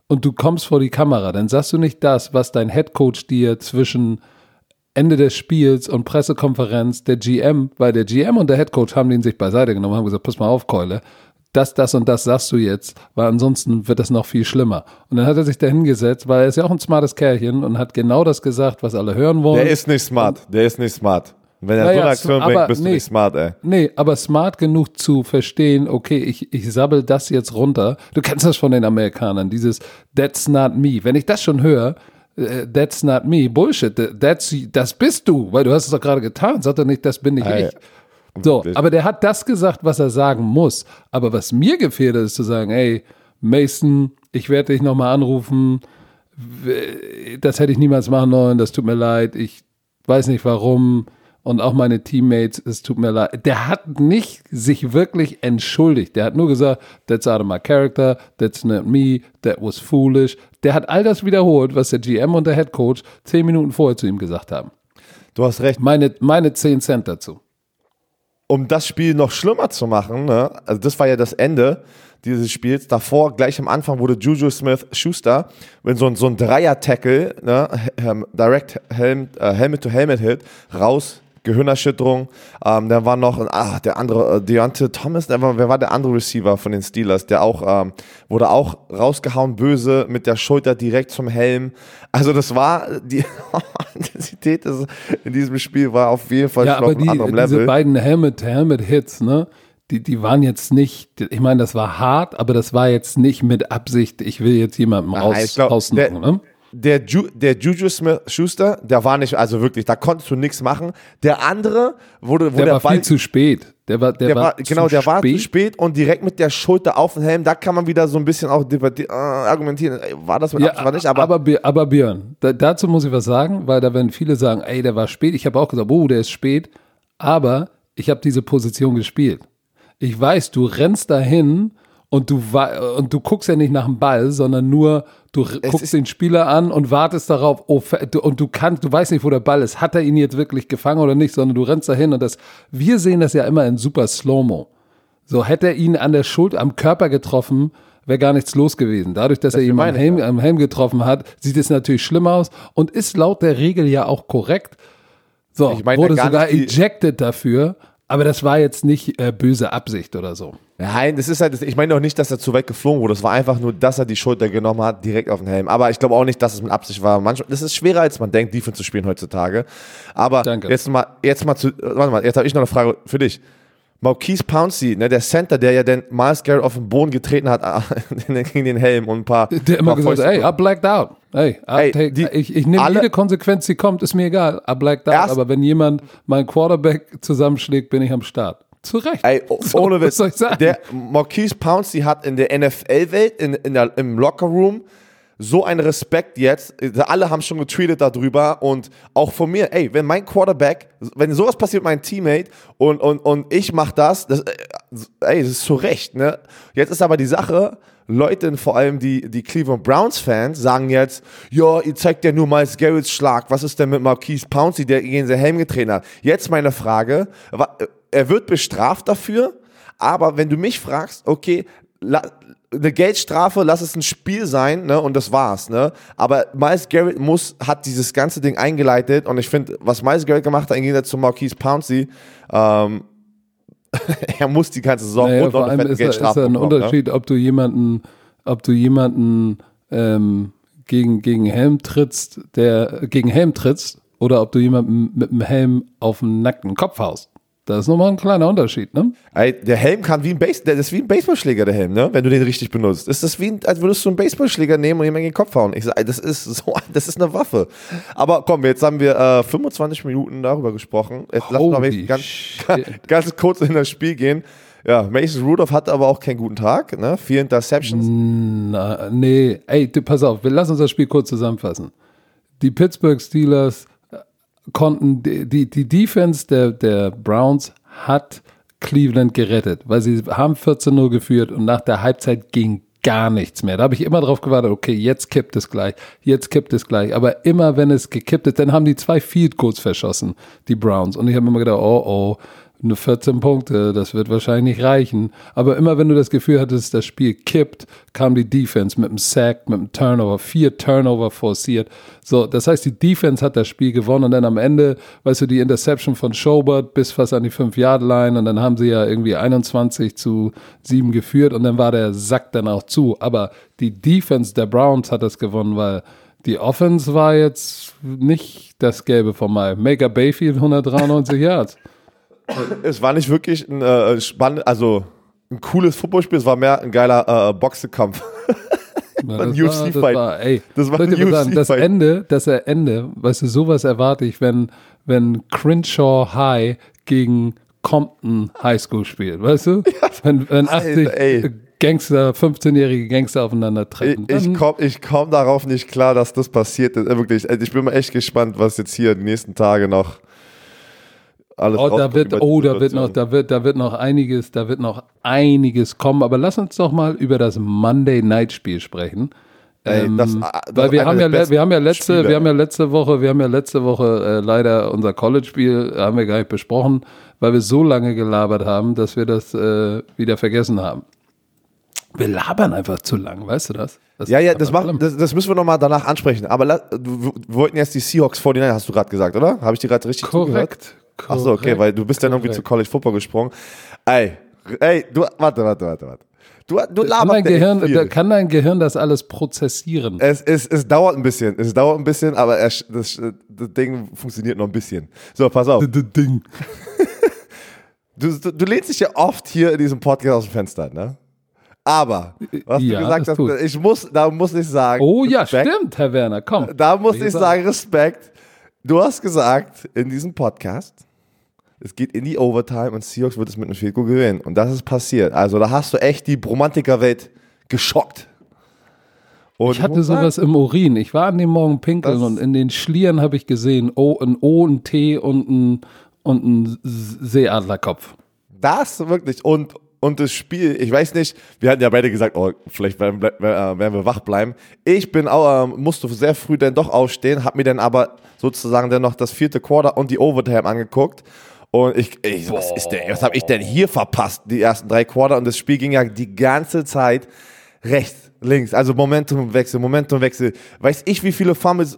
und du kommst vor die Kamera, dann sagst du nicht das, was dein Headcoach dir zwischen Ende des Spiels und Pressekonferenz der GM, weil der GM und der Headcoach haben den sich beiseite genommen, haben gesagt, pass mal auf, Keule, das, das und das sagst du jetzt, weil ansonsten wird das noch viel schlimmer. Und dann hat er sich da hingesetzt, weil er ist ja auch ein smartes Kerlchen und hat genau das gesagt, was alle hören wollen. Der ist nicht smart, der ist nicht smart. Wenn er naja, so eine Aktion bringt, bist nee, du nicht smart, ey. Nee, aber smart genug zu verstehen, okay, ich, ich sabbel das jetzt runter. Du kennst das von den Amerikanern, dieses That's not me. Wenn ich das schon höre, äh, That's not me, Bullshit, that's, das bist du, weil du hast es doch gerade getan. Sag doch nicht, das bin nicht hey. ich. So, aber der hat das gesagt, was er sagen muss. Aber was mir gefehlt ist zu sagen, ey, Mason, ich werde dich nochmal anrufen. Das hätte ich niemals machen sollen, das tut mir leid. Ich weiß nicht warum. Und auch meine Teammates, es tut mir leid. Der hat nicht sich wirklich entschuldigt. Der hat nur gesagt, that's out of my character, that's not me, that was foolish. Der hat all das wiederholt, was der GM und der Head Coach zehn Minuten vorher zu ihm gesagt haben. Du hast recht. Meine, meine zehn Cent dazu um das Spiel noch schlimmer zu machen, ne? also das war ja das Ende dieses Spiels. Davor, gleich am Anfang, wurde Juju Smith Schuster mit so, so ein Dreier-Tackle, ne? Direct Helm, äh, Helmet-to-Helmet-Hit, raus Gehirnerschütterung. Ähm, dann war noch ah, der andere, äh, Deontay Thomas, der war, wer war der andere Receiver von den Steelers? Der auch, ähm, wurde auch rausgehauen, böse, mit der Schulter direkt zum Helm. Also das war, die [LAUGHS] Intensität in diesem Spiel war auf jeden Fall ja, schon aber auf einem die, anderen Level. Diese beiden Helmet-Helmet-Hits, ne? Die, die waren jetzt nicht, ich meine, das war hart, aber das war jetzt nicht mit Absicht, ich will jetzt jemanden raus, rausnehmen, ne? Der, Ju, der Juju Smith Schuster, der war nicht, also wirklich, da konntest du nichts machen. Der andere wurde, wo der, der war Ball, viel zu spät. Der war, der, der war, war genau, der spät. war zu spät und direkt mit der Schulter auf den Helm. Da kann man wieder so ein bisschen auch äh, argumentieren. War das mit ja, war nicht? Aber, aber, aber Björn, da, dazu muss ich was sagen, weil da werden viele sagen, ey, der war spät. Ich habe auch gesagt, oh, der ist spät. Aber ich habe diese Position gespielt. Ich weiß, du rennst dahin und du und du guckst ja nicht nach dem Ball, sondern nur du es guckst den Spieler an und wartest darauf, oh, und du kannst, du weißt nicht, wo der Ball ist. Hat er ihn jetzt wirklich gefangen oder nicht, sondern du rennst dahin und das, wir sehen das ja immer in super Slow-Mo. So hätte er ihn an der Schuld, am Körper getroffen, wäre gar nichts los gewesen. Dadurch, dass das er ihn am Helm, am Helm getroffen hat, sieht es natürlich schlimm aus und ist laut der Regel ja auch korrekt. So, ich meine, wurde sogar ejected dafür, aber das war jetzt nicht äh, böse Absicht oder so. Nein, das ist halt, ich meine auch nicht, dass er zu weit geflogen wurde. Es war einfach nur, dass er die Schulter genommen hat, direkt auf den Helm. Aber ich glaube auch nicht, dass es mit Absicht war. Manchmal, das ist schwerer, als man denkt, Defense zu spielen heutzutage. Aber Danke. jetzt mal, jetzt mal zu, warte mal, jetzt habe ich noch eine Frage für dich. Marquise Pouncey, ne, der Center, der ja den Miles Garrett auf den Boden getreten hat [LAUGHS] gegen den Helm und ein paar. [LAUGHS] Der immer gesagt hat, ey, I blacked out. Ey, ey take, die, ich, ich nehme jede Konsequenz, die kommt, ist mir egal. I blacked out. Aber wenn jemand meinen Quarterback zusammenschlägt, bin ich am Start. Zu Recht. Ey, so, ohne Witz. Der Marquise Pouncey hat in der NFL-Welt, in, in der, im Locker-Room, so einen Respekt jetzt. Alle haben schon getweetet darüber und auch von mir, ey, wenn mein Quarterback, wenn sowas passiert mit meinem Teammate und, und, und ich mach das, das, ey, das ist zu Recht, ne? Jetzt ist aber die Sache, Leute, vor allem die, die Cleveland Browns-Fans, sagen jetzt, ja, ihr zeigt ja nur Miles Garrett's Schlag, was ist denn mit Marquise Pouncey, der gegen sein Helm getreten hat? Jetzt meine Frage, er wird bestraft dafür, aber wenn du mich fragst, okay, eine Geldstrafe, lass es ein Spiel sein, ne, und das war's, ne. Aber Miles Garrett muss, hat dieses ganze Ding eingeleitet und ich finde, was Miles Garrett gemacht hat, im Gegensatz zu Marquise Pouncey, ähm, [LAUGHS] er muss die ganze Saison naja, und noch eine ist, Geldstrafe ist ein bekommen, ne? Unterschied, ne? ob du jemanden, ob du jemanden ähm, gegen, gegen Helm trittst, der gegen Helm trittst, oder ob du jemanden mit dem Helm auf den nackten Kopf haust. Das ist nochmal ein kleiner Unterschied, ne? Der Helm kann wie ein Base, das ist wie ein Baseballschläger, der Helm, ne? Wenn du den richtig benutzt. Ist das wie, als würdest du einen Baseballschläger nehmen und jemanden in den Kopf hauen. Ich sage, das ist so, [LAUGHS] das ist eine Waffe. Aber komm, jetzt haben wir äh, 25 Minuten darüber gesprochen. Jetzt lass mal ganz, [LAUGHS] ganz kurz in das Spiel gehen. Ja, Mason Rudolph hat aber auch keinen guten Tag, ne? Vier Interceptions. Na, nee, ey, du, pass auf, wir lassen uns das Spiel kurz zusammenfassen. Die Pittsburgh Steelers konnten die, die, Defense der, der Browns hat Cleveland gerettet, weil sie haben 14-0 geführt und nach der Halbzeit ging gar nichts mehr. Da habe ich immer drauf gewartet, okay, jetzt kippt es gleich, jetzt kippt es gleich. Aber immer wenn es gekippt ist, dann haben die zwei Field Goals verschossen, die Browns. Und ich habe immer gedacht, oh oh, Nur 14 Punkte, das wird wahrscheinlich nicht reichen. Aber immer wenn du das Gefühl hattest, das Spiel kippt, kam die Defense mit einem Sack, mit einem Turnover, vier Turnover forciert. So, das heißt, die Defense hat das Spiel gewonnen und dann am Ende, weißt du, die Interception von Schobert bis fast an die 5-Yard-Line und dann haben sie ja irgendwie 21 zu 7 geführt und dann war der Sack dann auch zu. Aber die Defense der Browns hat das gewonnen, weil die Offense war jetzt nicht das Gelbe vom Mai. Maker Bayfield 193 Yards [LAUGHS] [LAUGHS] es war nicht wirklich ein äh, spannend, also ein cooles Footballspiel, es war mehr ein geiler äh, Boxekampf. Ja, [LAUGHS] ein UFC-Fight. Das, ey, das war ein UFC das Ende, das Ende, weißt du, sowas erwarte ich, wenn, wenn Crenshaw High gegen Compton High School spielt, weißt du? [LAUGHS] Ja, wenn, wenn 80 Alter, Gangster, 15-jährige Gangster aufeinander treffen. Ich, ich komme ich komm darauf nicht klar, dass das passiert. Wirklich, ich bin mal echt gespannt, was jetzt hier die nächsten Tage noch alles oh, da wird, oh, da wird noch, da wird, da wird noch einiges, da wird noch einiges kommen. Aber lass uns doch mal über das Monday Night Spiel sprechen. Ey, ähm, das, das weil wir haben ja, wir haben ja letzte, Spiele. wir haben ja letzte Woche, wir haben ja letzte Woche äh, leider unser College-Spiel haben wir gar nicht besprochen, weil wir so lange gelabert haben, dass wir das äh, wieder vergessen haben. Wir labern einfach zu lang, weißt du das? das ja, ja, das, macht, das, das, müssen wir nochmal danach ansprechen. Aber la, wir wollten jetzt die Seahawks 49, hast du gerade gesagt, oder? Habe ich dir gerade richtig Korrekt. Achso, okay, weil du bist dann irgendwie zu College Football gesprungen. Ey, ey, du, warte, warte, warte, warte. Du, du kann, dein Gehirn, kann dein Gehirn das alles prozessieren? Es, es, es dauert ein bisschen, es dauert ein bisschen, aber es, das, das Ding funktioniert noch ein bisschen. So, pass auf. Das Ding. [LAUGHS] Du, du, du lehnst dich ja oft hier in diesem Podcast aus dem Fenster, ne? Aber, was ja, du gesagt hast, ich muss, da muss ich sagen. Oh ja, stimmt, Herr Werner, komm. Da muss ich sagen, Respekt. Du hast gesagt in diesem Podcast, es geht in die Overtime und Seahawks wird es mit einem Field Goal gewinnen. Und das ist passiert. Also da hast du echt die Bromantiker-Welt geschockt. Und ich hatte sowas im Urin. Ich war an dem Morgen pinkeln und in den Schlieren habe ich gesehen, oh, ein O, ein T und ein, und ein Seeadlerkopf. Das wirklich. Und, und das Spiel, ich weiß nicht, wir hatten ja beide gesagt, oh, vielleicht werden, werden wir wach bleiben. Ich bin auch, ähm, musste sehr früh dann doch aufstehen, habe mir dann aber sozusagen dann noch das vierte Quarter und die Overtime angeguckt und ich, ich was ist denn, was habe ich denn hier verpasst, die ersten drei Quarter? Und das Spiel ging ja die ganze Zeit rechts, links, also Momentumwechsel, Momentumwechsel. Weiß ich, wie viele Fumbles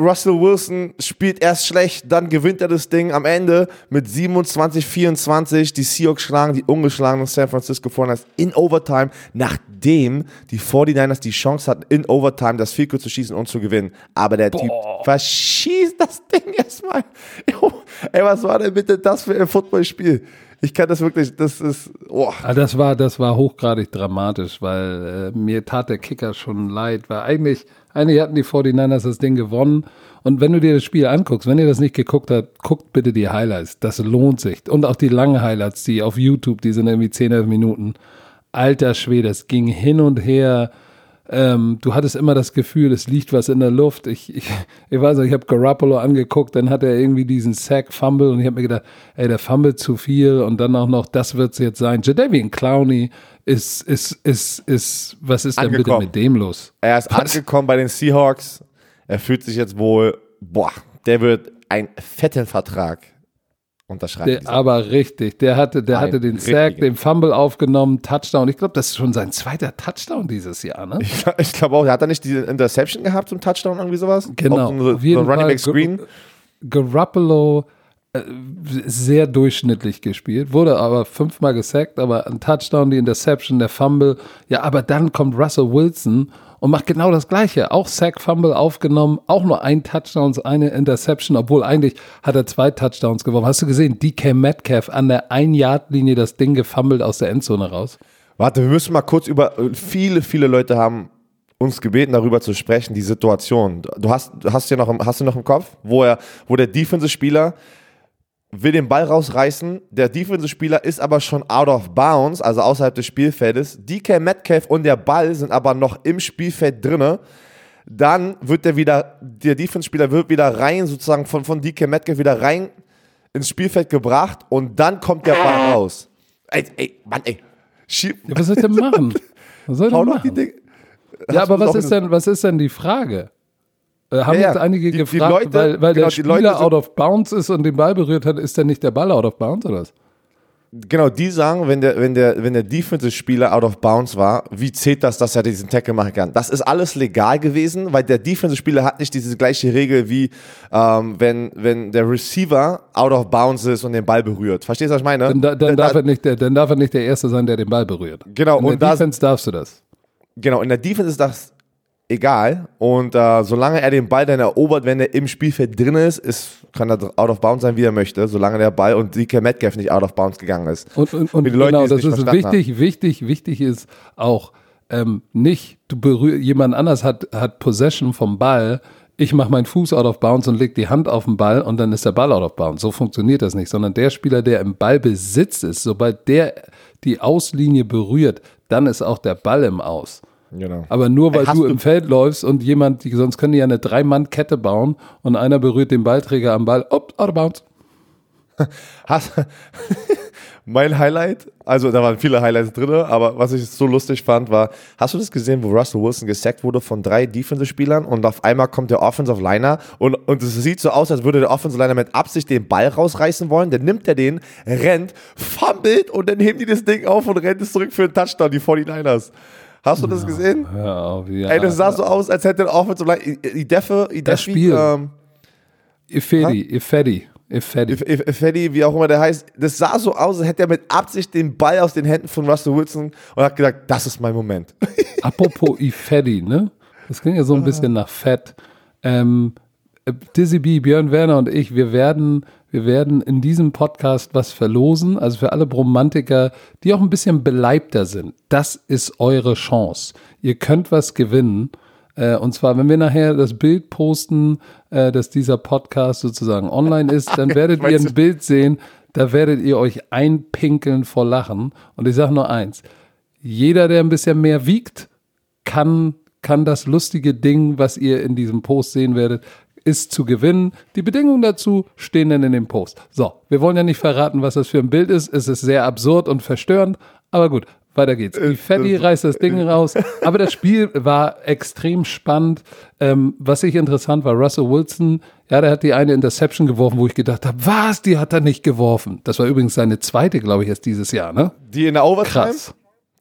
Russell Wilson spielt erst schlecht, dann gewinnt er das Ding am Ende mit 27, 24. Die Seahawks schlagen die ungeschlagenen San Francisco 49ers in Overtime, nachdem die 49ers die Chance hatten, in Overtime das Field zu schießen und zu gewinnen. Aber der Boah. Typ verschießt das Ding erstmal. Ey, was war denn bitte das für ein Footballspiel? Ich kann das wirklich, das ist, oh. Das war, das war hochgradig dramatisch, weil äh, mir tat der Kicker schon leid, weil eigentlich, eigentlich hatten die 49ers das Ding gewonnen. Und wenn du dir das Spiel anguckst, wenn ihr das nicht geguckt habt, guckt bitte die Highlights. Das lohnt sich. Und auch die langen Highlights, die auf YouTube, die sind irgendwie 10, 11 Minuten. Alter Schwede, es ging hin und her ähm, du hattest immer das Gefühl, es liegt was in der Luft. Ich, ich, ich weiß nicht, ich habe Garoppolo angeguckt, dann hat er irgendwie diesen Sack-Fumble und ich habe mir gedacht, ey, der fumble zu viel und dann auch noch, das wird es jetzt sein. Jadavian Clowney ist, ist, ist, ist, was ist angekommen. denn bitte mit dem los? Er ist was? angekommen bei den Seahawks. Er fühlt sich jetzt wohl, boah, der wird einen fetten Vertrag unterschreibt. Der, aber richtig, der hatte, der hatte den Sack, den Fumble aufgenommen, Touchdown. Ich glaube, das ist schon sein zweiter Touchdown dieses Jahr, ne? Ich, ich glaube auch, der hat da nicht die Interception gehabt zum Touchdown, irgendwie sowas? Genau. So, Auf jeden so Running Back Screen. Garoppolo sehr durchschnittlich gespielt, wurde aber fünfmal gesackt, aber ein Touchdown, die Interception, der Fumble. Ja, aber dann kommt Russell Wilson und macht genau das Gleiche. Auch Sack Fumble aufgenommen, auch nur ein Touchdown, eine Interception, obwohl eigentlich hat er zwei Touchdowns gewonnen. Hast du gesehen, DK Metcalf an der Ein-Yard-Linie das Ding gefummelt aus der Endzone raus? Warte, wir müssen mal kurz über, viele, viele Leute haben uns gebeten, darüber zu sprechen, die Situation. Du hast, hast, du noch, hast du noch im Kopf, wo, er, wo der Defensive-Spieler will den Ball rausreißen. Der Defensive-Spieler ist aber schon out of bounds, also außerhalb des Spielfeldes. DK Metcalf und der Ball sind aber noch im Spielfeld drinne. Dann wird der wieder, der Defense-Spieler wird wieder rein, sozusagen von, von DK Metcalf wieder rein ins Spielfeld gebracht und dann kommt der Ball raus. Ey, ey, Mann, ey. Schieb. Ja, was soll ich denn [LAUGHS] machen? Was soll ich denn machen? Ja, aber was ist denn, was ist denn die Frage? Äh, haben Ja, jetzt einige Die- die gefragt, Leute- weil, weil genau, der die Spieler out of bounds ist und den Ball berührt hat, ist dann nicht der Ball out of bounds oder was? Genau, die sagen, wenn der, wenn der, wenn der Defensive-Spieler out of bounds war, wie zählt das, dass er diesen Tackle machen kann? Das ist alles legal gewesen, weil der Defensive-Spieler hat nicht diese gleiche Regel wie, ähm, wenn, wenn der Receiver out of bounds ist und den Ball berührt. Verstehst du, was ich meine? Dann, da, dann, Da- darf er nicht der, dann darf er nicht der Erste sein, der den Ball berührt. Genau, In der und da- Defense darfst du das. Genau, in der Defense ist das egal. Und äh, solange er den Ball dann erobert, wenn er im Spielfeld drin ist, ist kann er out of bounds sein, wie er möchte, solange der Ball und DK Metcalf nicht out of bounds gegangen ist. Und, und, und Leute, genau, das ist wichtig, wichtig, wichtig ist auch ähm, nicht, du berührst, jemand anders hat, hat Possession vom Ball, ich mache meinen Fuß out of bounds und leg die Hand auf den Ball und dann ist der Ball out of bounds. So funktioniert das nicht, sondern der Spieler, der im Ballbesitz ist, sobald der die Auslinie berührt, dann ist auch der Ball im Aus. Genau. Aber nur weil Hast du du- im Feld läufst und jemand, die, sonst können die ja eine Drei-Mann-Kette bauen und einer berührt den Ballträger am Ball, up, out of bounds. [LAUGHS] Hast, [LAUGHS] mein Highlight, also da waren viele Highlights drin, aber was ich so lustig fand, war, hast du das gesehen, wo Russell Wilson gesackt wurde von drei Defensive-Spielern und auf einmal kommt der Offensive Liner und, und es sieht so aus, als würde der Offensive Liner mit Absicht den Ball rausreißen wollen, dann nimmt er den, rennt, fummelt und dann heben die das Ding auf und rennt es zurück für einen Touchdown, die 49ers. Hast du das gesehen? Hör auf, ja. Ey, das sah so aus, als hätte der Offensive Liner, Idefe, Das Spiel. ähm, Ifedi, Ifedi, Ifedi. If- If- Ifedi, wie auch immer der heißt, das sah so aus, als hätte er mit Absicht den Ball aus den Händen von Russell Wilson und hat gesagt, das ist mein Moment. [LAUGHS] Apropos Ifedi, ne? Das klingt ja so ein bisschen nach Fett. Ähm, äh, Dizzy B, Björn Werner und ich, wir werden, wir werden in diesem Podcast was verlosen. Also für alle Bromantiker, die auch ein bisschen beleibter sind. Das ist eure Chance. Ihr könnt was gewinnen. Äh, und zwar, wenn wir nachher das Bild posten, äh, dass dieser Podcast sozusagen online ist, dann [LAUGHS] werdet ihr ein Bild sehen, da werdet ihr euch einpinkeln vor Lachen. Und ich sage nur eins. Jeder, der ein bisschen mehr wiegt, kann, kann das lustige Ding, was ihr in diesem Post sehen werdet, ist zu gewinnen. Die Bedingungen dazu stehen dann in dem Post. So, wir wollen ja nicht verraten, was das für ein Bild ist. Es ist sehr absurd und verstörend, aber gut, weiter geht's. Die Fatty reißt das Ding [LAUGHS] raus, aber das Spiel war extrem spannend. Ähm, was ich interessant war, Russell Wilson, ja, der hat die eine Interception geworfen, wo ich gedacht habe, was, die hat er nicht geworfen. Das war übrigens seine zweite, glaube ich, erst dieses Jahr, ne? Die in der Overtime? Krass.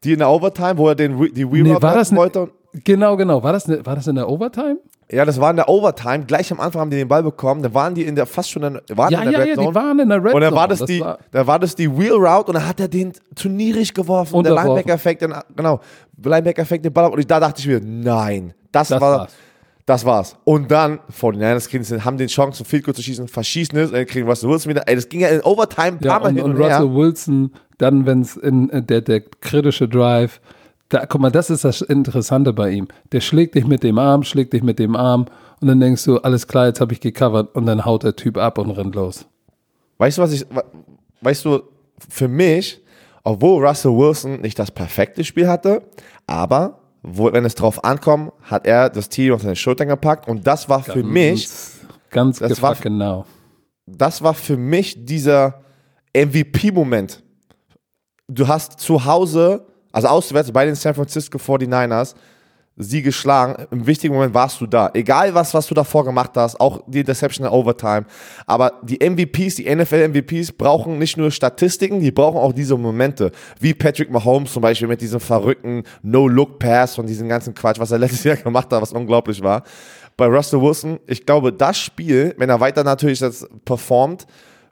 Die in der Overtime, wo er den, Re- die Nee, Reroute war das ne, Genau, genau. War das, ne, war das in der Overtime? Ja, das war in der Overtime. Gleich am Anfang haben die den Ball bekommen. Dann waren die in der fast schon in, waren Ja, in der ja, Red ja, Zone. die waren in der Red und dann Zone. war das, Das die, war- dann war das die Wheel Route und dann hat er den zu niedrig geworfen. Und der Unterworfen. Linebacker fängt den, genau, Linebacker fängt den Ball ab und ich, da dachte ich mir, nein, das, Das war, war's. das war's. Und dann, 49ers kriegen, haben den Chance, Field Goal zu schießen, verschießen es, und dann kriegen Russell Wilson wieder, ey, das ging ja in Overtime ein Ja, paar Mal und, hin und und, her. Russell Wilson, dann, wenn es in äh, der, der kritische Drive, da, guck mal, das ist das Interessante bei ihm. Der schlägt dich mit dem Arm, schlägt dich mit dem Arm und dann denkst du, alles klar, jetzt habe ich gecovert und dann haut der Typ ab und rennt los. Weißt du, was ich, we- weißt du, für mich, obwohl Russell Wilson nicht das perfekte Spiel hatte, aber wo, wenn es drauf ankommt, hat er das Team auf seine Schultern gepackt und das war für mich, Ganz Das war- genau. das war für mich dieser MVP-Moment. Du hast zu Hause, also auswärts bei den San Francisco 49ers, sie geschlagen. Im wichtigen Moment warst du da. Egal was, was du davor gemacht hast, auch die Interception in Overtime. Aber die MVPs, die NFL-MVPs brauchen nicht nur Statistiken, die brauchen auch diese Momente. Wie Patrick Mahomes zum Beispiel mit diesem verrückten No-Look-Pass und diesem ganzen Quatsch, was er letztes Jahr [LAUGHS] gemacht hat, was unglaublich war. Bei Russell Wilson, ich glaube, das Spiel, wenn er weiter natürlich das performt,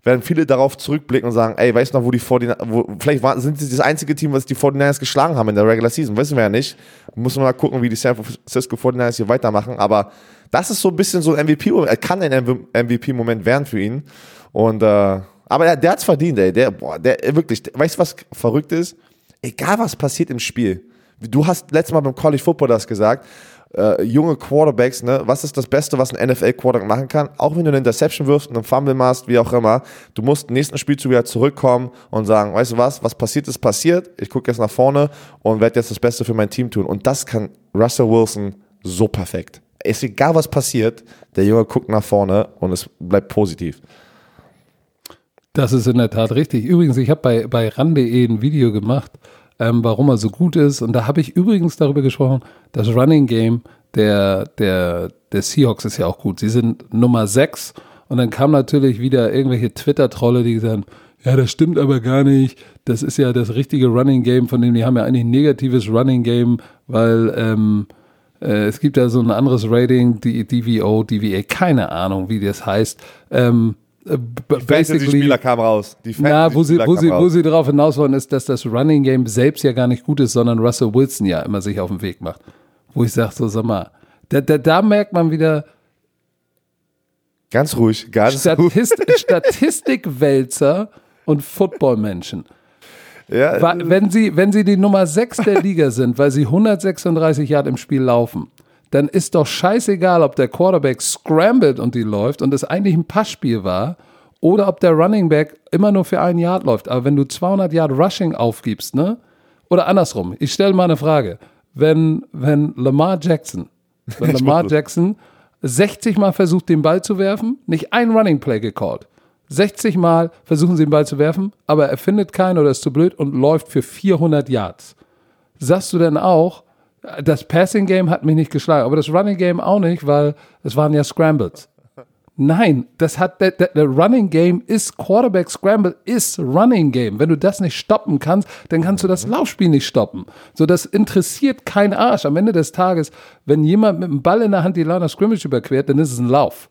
werden viele darauf zurückblicken und sagen, ey, weißt du noch, wo die 49 wo, vielleicht waren, sind sie das einzige Team, was die 49ers geschlagen haben in der Regular Season, wissen wir ja nicht. Muss man mal gucken, wie die San Francisco 49ers hier weitermachen, aber das ist so ein bisschen so ein MVP-Moment, kann ein MVP-Moment werden für ihn und, äh, aber der, der hat's verdient, ey, der, boah, der, wirklich, weißt du, was verrückt ist? Egal, was passiert im Spiel, du hast letztes Mal beim College Football das gesagt, äh, junge Quarterbacks, ne, was ist das Beste, was ein NFL-Quarterback machen kann? Auch wenn du eine Interception wirfst, einen Fumble machst, wie auch immer, du musst im nächsten Spielzug wieder zurückkommen und sagen, weißt du was, was passiert ist, passiert, ich gucke jetzt nach vorne und werde jetzt das Beste für mein Team tun. Und das kann Russell Wilson so perfekt. Ist egal, was passiert, der Junge guckt nach vorne und es bleibt positiv. Das ist in der Tat richtig. Übrigens, ich habe bei, bei ran.de ein Video gemacht, ähm, warum er so gut ist. Und da habe ich übrigens darüber gesprochen, das Running Game der, der, der Seahawks ist ja auch gut. Sie sind Nummer 6 und dann kam natürlich wieder irgendwelche Twitter-Trolle, die gesagt haben, ja, das stimmt aber gar nicht. Das ist ja das richtige Running Game, von dem die haben ja eigentlich ein negatives Running Game, weil ähm, äh, es gibt ja so ein anderes Rating, die DVO, DVA, keine Ahnung, wie das heißt. Ähm, äh, Fantasy-Spieler kamen raus. Die na, wo sie, wo, sie, wo sie darauf hinaus wollen, ist, dass das Running Game selbst ja gar nicht gut ist, sondern Russell Wilson ja immer sich auf den Weg macht. Wo ich sage, so sag mal, da, da, da merkt man wieder, Ganz ruhig, ganz Statist ruhig. [LAUGHS] Statistikwälzer und Footballmenschen. Ja, wenn, sie, wenn sie die Nummer 6 der Liga sind, weil sie 136 Yard im Spiel laufen, dann ist doch scheißegal, ob der Quarterback scrambled und die läuft und es eigentlich ein Passspiel war oder ob der Running Back immer nur für einen Yard läuft. Aber wenn du 200 Yard Rushing aufgibst, ne? Oder andersrum, ich stelle mal eine Frage. Wenn, wenn Lamar Jackson, wenn [LAUGHS] Lamar Jackson 60 Mal versucht, den Ball zu werfen, nicht ein Running Play gecallt. 60 Mal versuchen sie den Ball zu werfen, aber er findet keinen oder ist zu blöd und läuft für 400 Yards. Sagst du denn auch, das Passing Game hat mich nicht geschlagen, aber das Running Game auch nicht, weil es waren ja Scrambles. Nein, das hat der, der, der, Running Game ist Quarterback Scramble ist Running Game. Wenn du das nicht stoppen kannst, dann kannst du das Laufspiel nicht stoppen. So, das interessiert kein Arsch. Am Ende des Tages, wenn jemand mit dem Ball in der Hand die Line of Scrimmage überquert, dann ist es ein Lauf.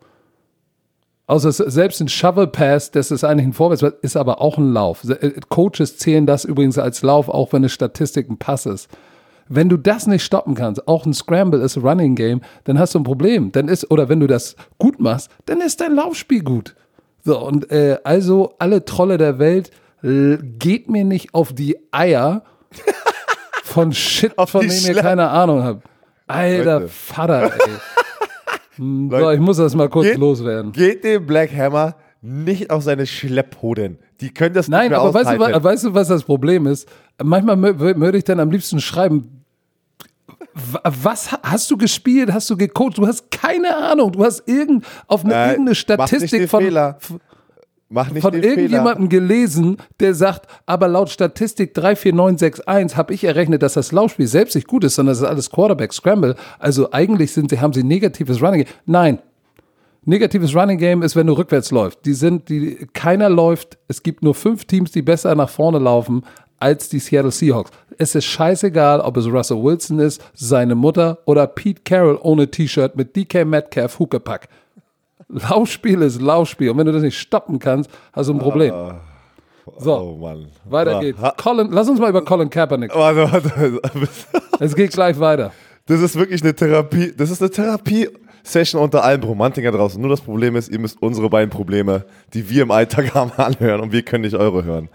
Außer selbst ein Shovel Pass, das ist eigentlich ein Vorwärts, ist aber auch ein Lauf. Äh, Coaches zählen das übrigens als Lauf, auch wenn eine Statistik ein Pass ist. Wenn du das nicht stoppen kannst, auch ein Scramble ist Running Game, dann hast du ein Problem. Dann ist, oder wenn du das gut machst, dann ist dein Laufspiel gut. So, und äh, also alle Trolle der Welt, geht mir nicht auf die Eier von [LAUGHS] Shit, von dem ihr keine Ahnung habt. Alter Leute. Vater, ey. [LAUGHS] Hm, so, ich muss das mal kurz geht, loswerden. Geht dem Black Hammer nicht auf seine Schlepphoden. Die können das Nein, nicht mehr aber weißt du, weißt du, was das Problem ist? Manchmal würde ich dann am liebsten schreiben, was hast du gespielt? Hast du gecoacht? Du hast keine Ahnung. Du hast irgend, auf eine, äh, irgendeine Statistik von, Fehler. Mach nicht von irgendjemandem Fehler. gelesen, der sagt, aber laut Statistik 34961 habe ich errechnet, dass das Laufspiel selbst nicht gut ist, sondern das ist alles Quarterback Scramble. Also eigentlich sind sie, haben sie negatives Running. Nein. Negatives Running Game ist, wenn du rückwärts läufst. Die sind, die, keiner läuft. Es gibt nur fünf Teams, die besser nach vorne laufen als die Seattle Seahawks. Es ist scheißegal, ob es Russell Wilson ist, seine Mutter oder Pete Carroll ohne T-Shirt mit DK Metcalf Huckepack. Laufspiel ist Laufspiel. Und wenn du das nicht stoppen kannst, hast du ein Problem. Uh, so, oh Mann. weiter geht's. Colin, lass uns mal über Colin Kaepernick. Warte, warte. [LAUGHS] es geht gleich weiter. Das ist wirklich eine Therapie. Das ist eine Therapie-Session unter allen Romantikern draußen. Nur das Problem ist, ihr müsst unsere beiden Probleme, die wir im Alltag [LAUGHS] haben, anhören und wir können nicht eure hören.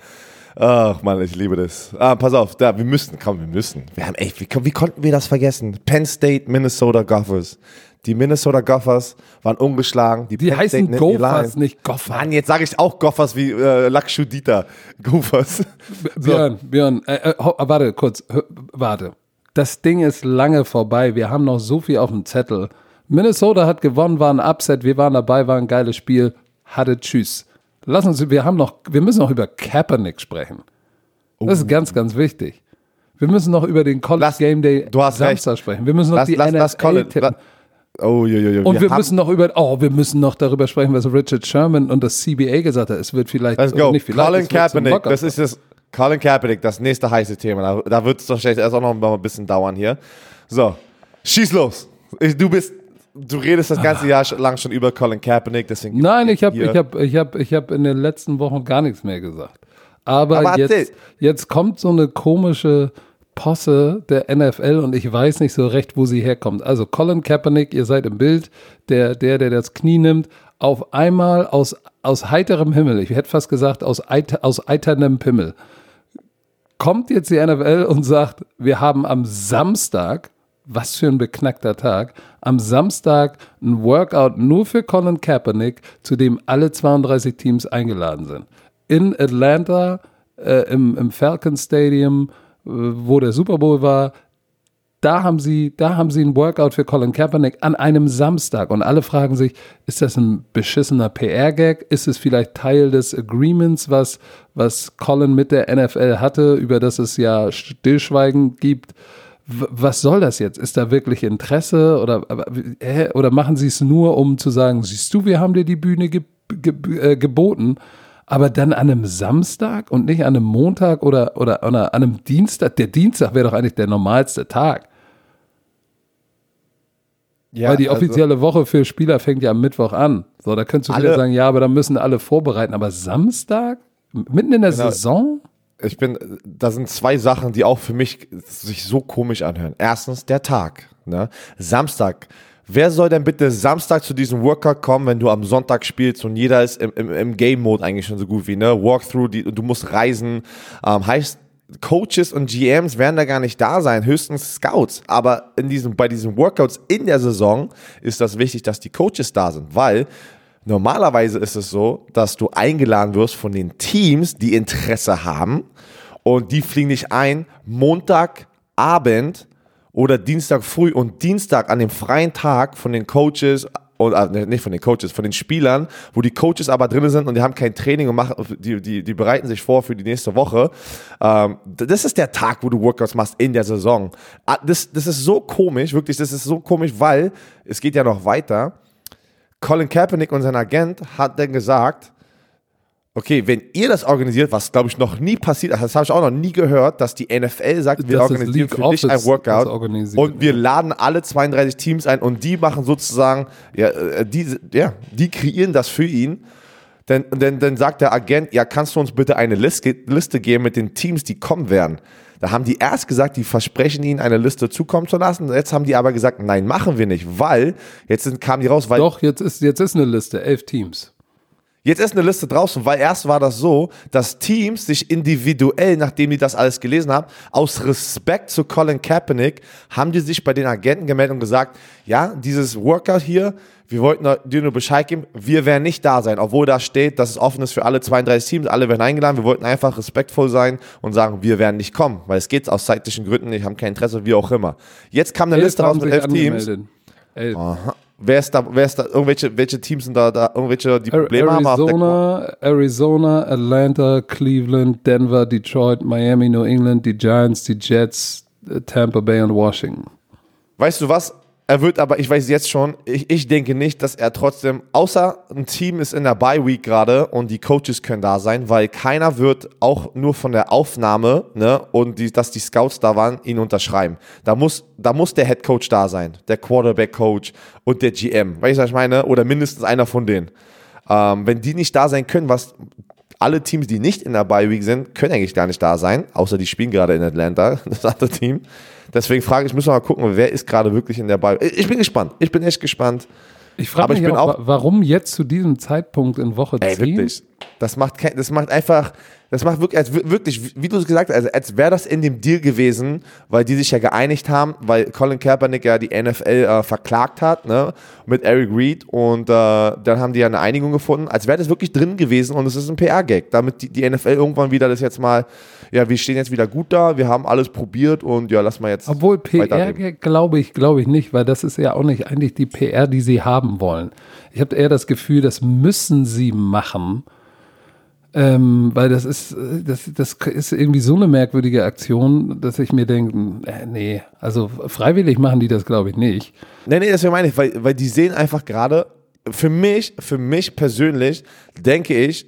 Ach man, ich liebe das. Ah, pass auf, da, wir müssen, komm, wir müssen. Wir haben echt, wie, wie konnten wir das vergessen? Penn State, Minnesota Gophers. Die Minnesota Gophers waren ungeschlagen. Die, die Penn heißen State Gophers, nicht Gophers. Mann, jetzt sage ich auch Gophers wie äh, Lakshudita. Gophers. So. Björn, Björn, äh, äh, warte kurz, warte. Das Ding ist lange vorbei. Wir haben noch so viel auf dem Zettel. Minnesota hat gewonnen, war ein Upset. Wir waren dabei, war ein geiles Spiel. Hatte Tschüss. Lass uns, wir haben noch, wir müssen noch über Kaepernick sprechen. Das ist oh. ganz, ganz wichtig. Wir müssen noch über den College lass, Game Day Samstag recht. sprechen. Wir müssen noch lass, die lass, NFL Colin, tippen. Oh, jo, jo, jo. Und wir, wir müssen noch über, oh, wir müssen noch darüber sprechen, was Richard Sherman und das CBA gesagt hat. Es wird vielleicht, Let's go. nicht vielleicht. Colin Kaepernick, das ist das, Colin Kaepernick, das nächste heiße Thema. Da, da wird es doch schlecht erst auch noch ein bisschen dauern hier. So, schieß los. Du bist du redest das ganze Jahr lang schon über Colin Kaepernick, deswegen. Nein, ich habe ich hab, ich hab, ich hab in den letzten Wochen gar nichts mehr gesagt. Aber, Aber jetzt, jetzt kommt so eine komische Posse der NFL und ich weiß nicht so recht, wo sie herkommt. Also Colin Kaepernick, ihr seid im Bild, der, der, der das Knie nimmt, auf einmal aus, aus heiterem Himmel, ich hätte fast gesagt, aus, eiter, aus eiternem Pimmel, kommt jetzt die NFL und sagt, wir haben am Samstag, was für ein beknackter Tag, am Samstag ein Workout nur für Colin Kaepernick, zu dem alle 32 Teams eingeladen sind. In Atlanta, äh, im, im Falcon Stadium, äh, wo der Super Bowl war, da haben sie, da haben sie ein Workout für Colin Kaepernick an einem Samstag und alle fragen sich, ist das ein beschissener PR-Gag? Ist es vielleicht Teil des Agreements, was, was Colin mit der NFL hatte, über das es ja Stillschweigen gibt? Was soll das jetzt? Ist da wirklich Interesse oder, oder machen sie es nur, um zu sagen, siehst du, wir haben dir die Bühne ge, ge, äh, geboten, aber dann an einem Samstag und nicht an einem Montag oder, oder, oder an einem Dienstag? Der Dienstag wäre doch eigentlich der normalste Tag. Ja, Weil die also offizielle also, Woche für Spieler fängt ja am Mittwoch an. So, da könntest du alle, wieder sagen, ja, aber da müssen alle vorbereiten. Aber Samstag? Mitten in der genau. Saison? Ich bin, da sind zwei Sachen, die auch für mich sich so komisch anhören. Erstens, der Tag. Ne? Samstag. Wer soll denn bitte Samstag zu diesem Workout kommen, wenn du am Sonntag spielst und jeder ist im, im, im Game-Mode eigentlich schon so gut wie, ne? Walkthrough, die, du musst reisen. Ähm, heißt, Coaches und GMs werden da gar nicht da sein, höchstens Scouts. Aber in diesem, bei diesen Workouts in der Saison ist das wichtig, dass die Coaches da sind, weil normalerweise ist es so, dass du eingeladen wirst von den Teams, die Interesse haben und die fliegen dich ein Montagabend oder Dienstag früh und Dienstag an dem freien Tag von den Coaches und äh, nicht von den Coaches, von den Spielern, wo die Coaches aber drin sind und die haben kein Training und machen, die, die, die bereiten sich vor für die nächste Woche. Ähm, das ist der Tag, wo du Workouts machst in der Saison. Ah, das, das ist so komisch, wirklich, das ist so komisch, weil es geht ja noch weiter. Colin Kaepernick und sein Agent hat dann gesagt, Okay, wenn ihr das organisiert, was glaube ich noch nie passiert, das habe ich auch noch nie gehört, dass die NFL sagt, wir das organisieren für dich ein Workout und wir laden alle 32 Teams ein und die machen sozusagen, ja, äh, die, ja, die kreieren das für ihn. Dann, dann, dann sagt der Agent, ja, kannst du uns bitte eine Liste, Liste geben mit den Teams, die kommen werden? Da haben die erst gesagt, die versprechen ihnen eine Liste zukommen zu lassen. Jetzt haben die aber gesagt, nein, machen wir nicht, weil jetzt sind, kamen die raus, weil. Doch, jetzt ist, jetzt ist eine Liste, elf Teams. Jetzt ist eine Liste draußen, weil erst war das so, dass Teams sich individuell, nachdem die das alles gelesen haben, aus Respekt zu Colin Kaepernick, haben die sich bei den Agenten gemeldet und gesagt, ja, dieses Workout hier, wir wollten dir nur Bescheid geben, wir werden nicht da sein, obwohl da steht, dass es offen ist für alle 32 Teams, alle werden eingeladen, wir wollten einfach respektvoll sein und sagen, wir werden nicht kommen, weil es geht aus zeitlichen Gründen, ich habe kein Interesse, wie auch immer. Jetzt kam eine Liste raus mit elf Teams. Elf. Aha. Wer ist da, wer ist da, irgendwelche, welche Teams sind da, da irgendwelche, die Probleme Arizona, haben? Arizona, Atlanta, Cleveland, Denver, Detroit, Miami, New England, die Giants, die Jets, äh, Tampa Bay und Washington. Weißt du was? Er wird aber, ich weiß jetzt schon, ich, ich denke nicht, dass er trotzdem, außer ein Team ist in der Bye Week gerade und die Coaches können da sein, weil keiner wird auch nur von der Aufnahme ne, und die, dass die Scouts da waren, ihn unterschreiben. Da muss, da muss der Head Coach da sein, der Quarterback Coach und der GM. Weißt du, was ich meine? Oder mindestens einer von denen. Ähm, wenn die nicht da sein können, was alle Teams, die nicht in der Bye Week sind, können eigentlich gar nicht da sein, außer die spielen gerade in Atlanta, [LAUGHS] das andere Team. Deswegen frage ich, müssen wir mal gucken, wer ist gerade wirklich in der Ball. Ich bin gespannt. Ich bin echt gespannt. Ich frage mich auch, auch, warum jetzt zu diesem Zeitpunkt in Woche 10? Ey, wirklich. Das macht, das macht einfach, das macht wirklich, als, wirklich, wie du es gesagt hast, also als wäre das in dem Deal gewesen, weil die sich ja geeinigt haben, weil Colin Kaepernick ja die NFL äh, verklagt hat, ne, mit Eric Reed und äh, dann haben die ja eine Einigung gefunden, als wäre das wirklich drin gewesen und es ist ein PR-Gag, damit die, die NFL irgendwann wieder das jetzt mal, ja, wir stehen jetzt wieder gut da, wir haben alles probiert und ja, lass mal jetzt. Obwohl PR-Gag glaube ich, glaube ich nicht, weil das ist ja auch nicht eigentlich die PR, die sie haben wollen. Ich habe eher das Gefühl, das müssen sie machen ähm, weil das ist, das, das ist irgendwie so eine merkwürdige Aktion, dass ich mir denke, äh, nee, also freiwillig machen die das, glaube ich, nicht. Nee, nee, das meine ich, weil, weil die sehen einfach gerade, für mich, für mich persönlich, denke ich,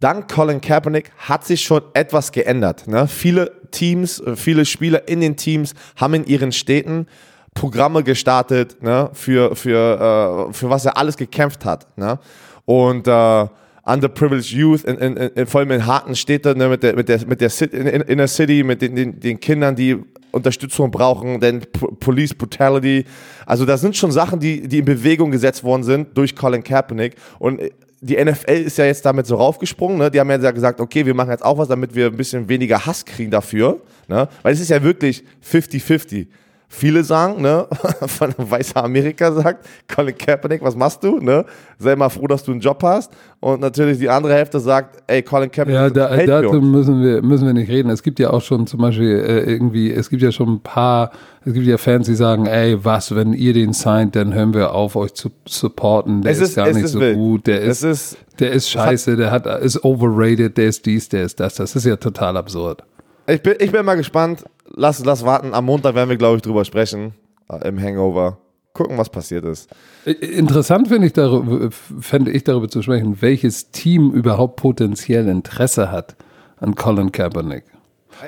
dank Colin Kaepernick hat sich schon etwas geändert. Ne? Viele Teams, viele Spieler in den Teams haben in ihren Städten Programme gestartet, ne? für, für, äh, für was er alles gekämpft hat. Ne? Und äh, underprivileged youth, in, in, in, vor allem in harten Städten, ne, mit der, mit der, mit der City, in, in der City, mit den, den, den Kindern, die Unterstützung brauchen, denn Police Brutality. Also das sind schon Sachen, die, die in Bewegung gesetzt worden sind durch Colin Kaepernick. Und die NFL ist ja jetzt damit so raufgesprungen. Ne? Die haben ja gesagt, okay, wir machen jetzt auch was, damit wir ein bisschen weniger Hass kriegen dafür. Ne? Weil es ist ja wirklich 50-50 viele sagen, ne, [LAUGHS] von weißer Amerika sagt, Colin Kaepernick, was machst du, ne? Sei mal froh, dass du einen Job hast. Und natürlich die andere Hälfte sagt, ey, Colin Kaepernick. Ja, da, dazu müssen wir, müssen wir nicht reden. Es gibt ja auch schon zum Beispiel äh, irgendwie, es gibt ja schon ein paar, es gibt ja Fans, die sagen, ey, was, wenn ihr den signed, dann hören wir auf, euch zu supporten. Der es ist, ist gar nicht ist so wild. gut. Der ist, ist, der ist scheiße, der hat, ist overrated, der ist dies, der ist das. Das ist ja total absurd. Ich bin, ich bin mal gespannt lass, lass warten. Am Montag werden wir, glaube ich, drüber sprechen. Äh, Im Hangover. Gucken, was passiert ist. Interessant finde ich, darüber, fände ich darüber zu sprechen, welches Team überhaupt potenziell Interesse hat an Colin Kaepernick.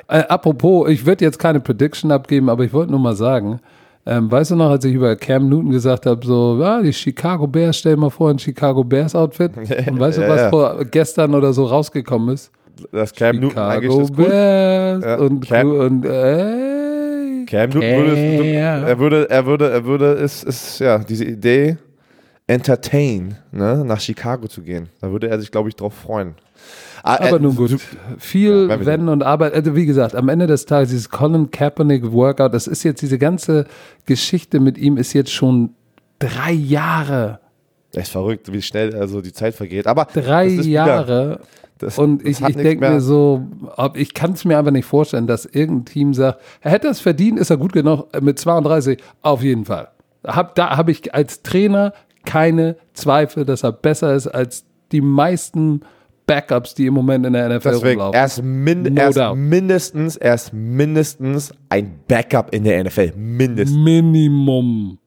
Äh, apropos, ich würde jetzt keine Prediction abgeben, aber ich wollte nur mal sagen, ähm, weißt du noch, als ich über Cam Newton gesagt habe, so, ja, die Chicago Bears, stell dir mal vor, ein Chicago Bears Outfit. [LAUGHS] Und weißt du, was ja. vor gestern oder so rausgekommen ist? Das Cam Chicago Newton eigentlich Bears ja. und, Cam, und äh, Cam Newton würde, er würde, er würde, er würde, ist, ist, ja, diese Idee, entertain, ne, nach Chicago zu gehen. Da würde er sich, glaube ich, drauf freuen. Ah, Aber äh, nun gut. Viel ja, Wenn und Arbeit. Also wie gesagt, am Ende des Tages, dieses Colin Kaepernick Workout, das ist jetzt diese ganze Geschichte mit ihm ist jetzt schon drei Jahre. Das ist verrückt, wie schnell also die Zeit vergeht. Aber drei Jahre. Das, und ich, ich denke mir so, ich kann es mir einfach nicht vorstellen, dass irgendein Team sagt, er hätte es verdient, ist er gut genug mit 32, auf jeden Fall. Hab, da habe ich als Trainer keine Zweifel, dass er besser ist als die meisten Backups, die im Moment in der NFL Deswegen, rumlaufen. Er ist, min no er ist mindestens, er ist mindestens ein Backup in der NFL. Mindestens. Minimum.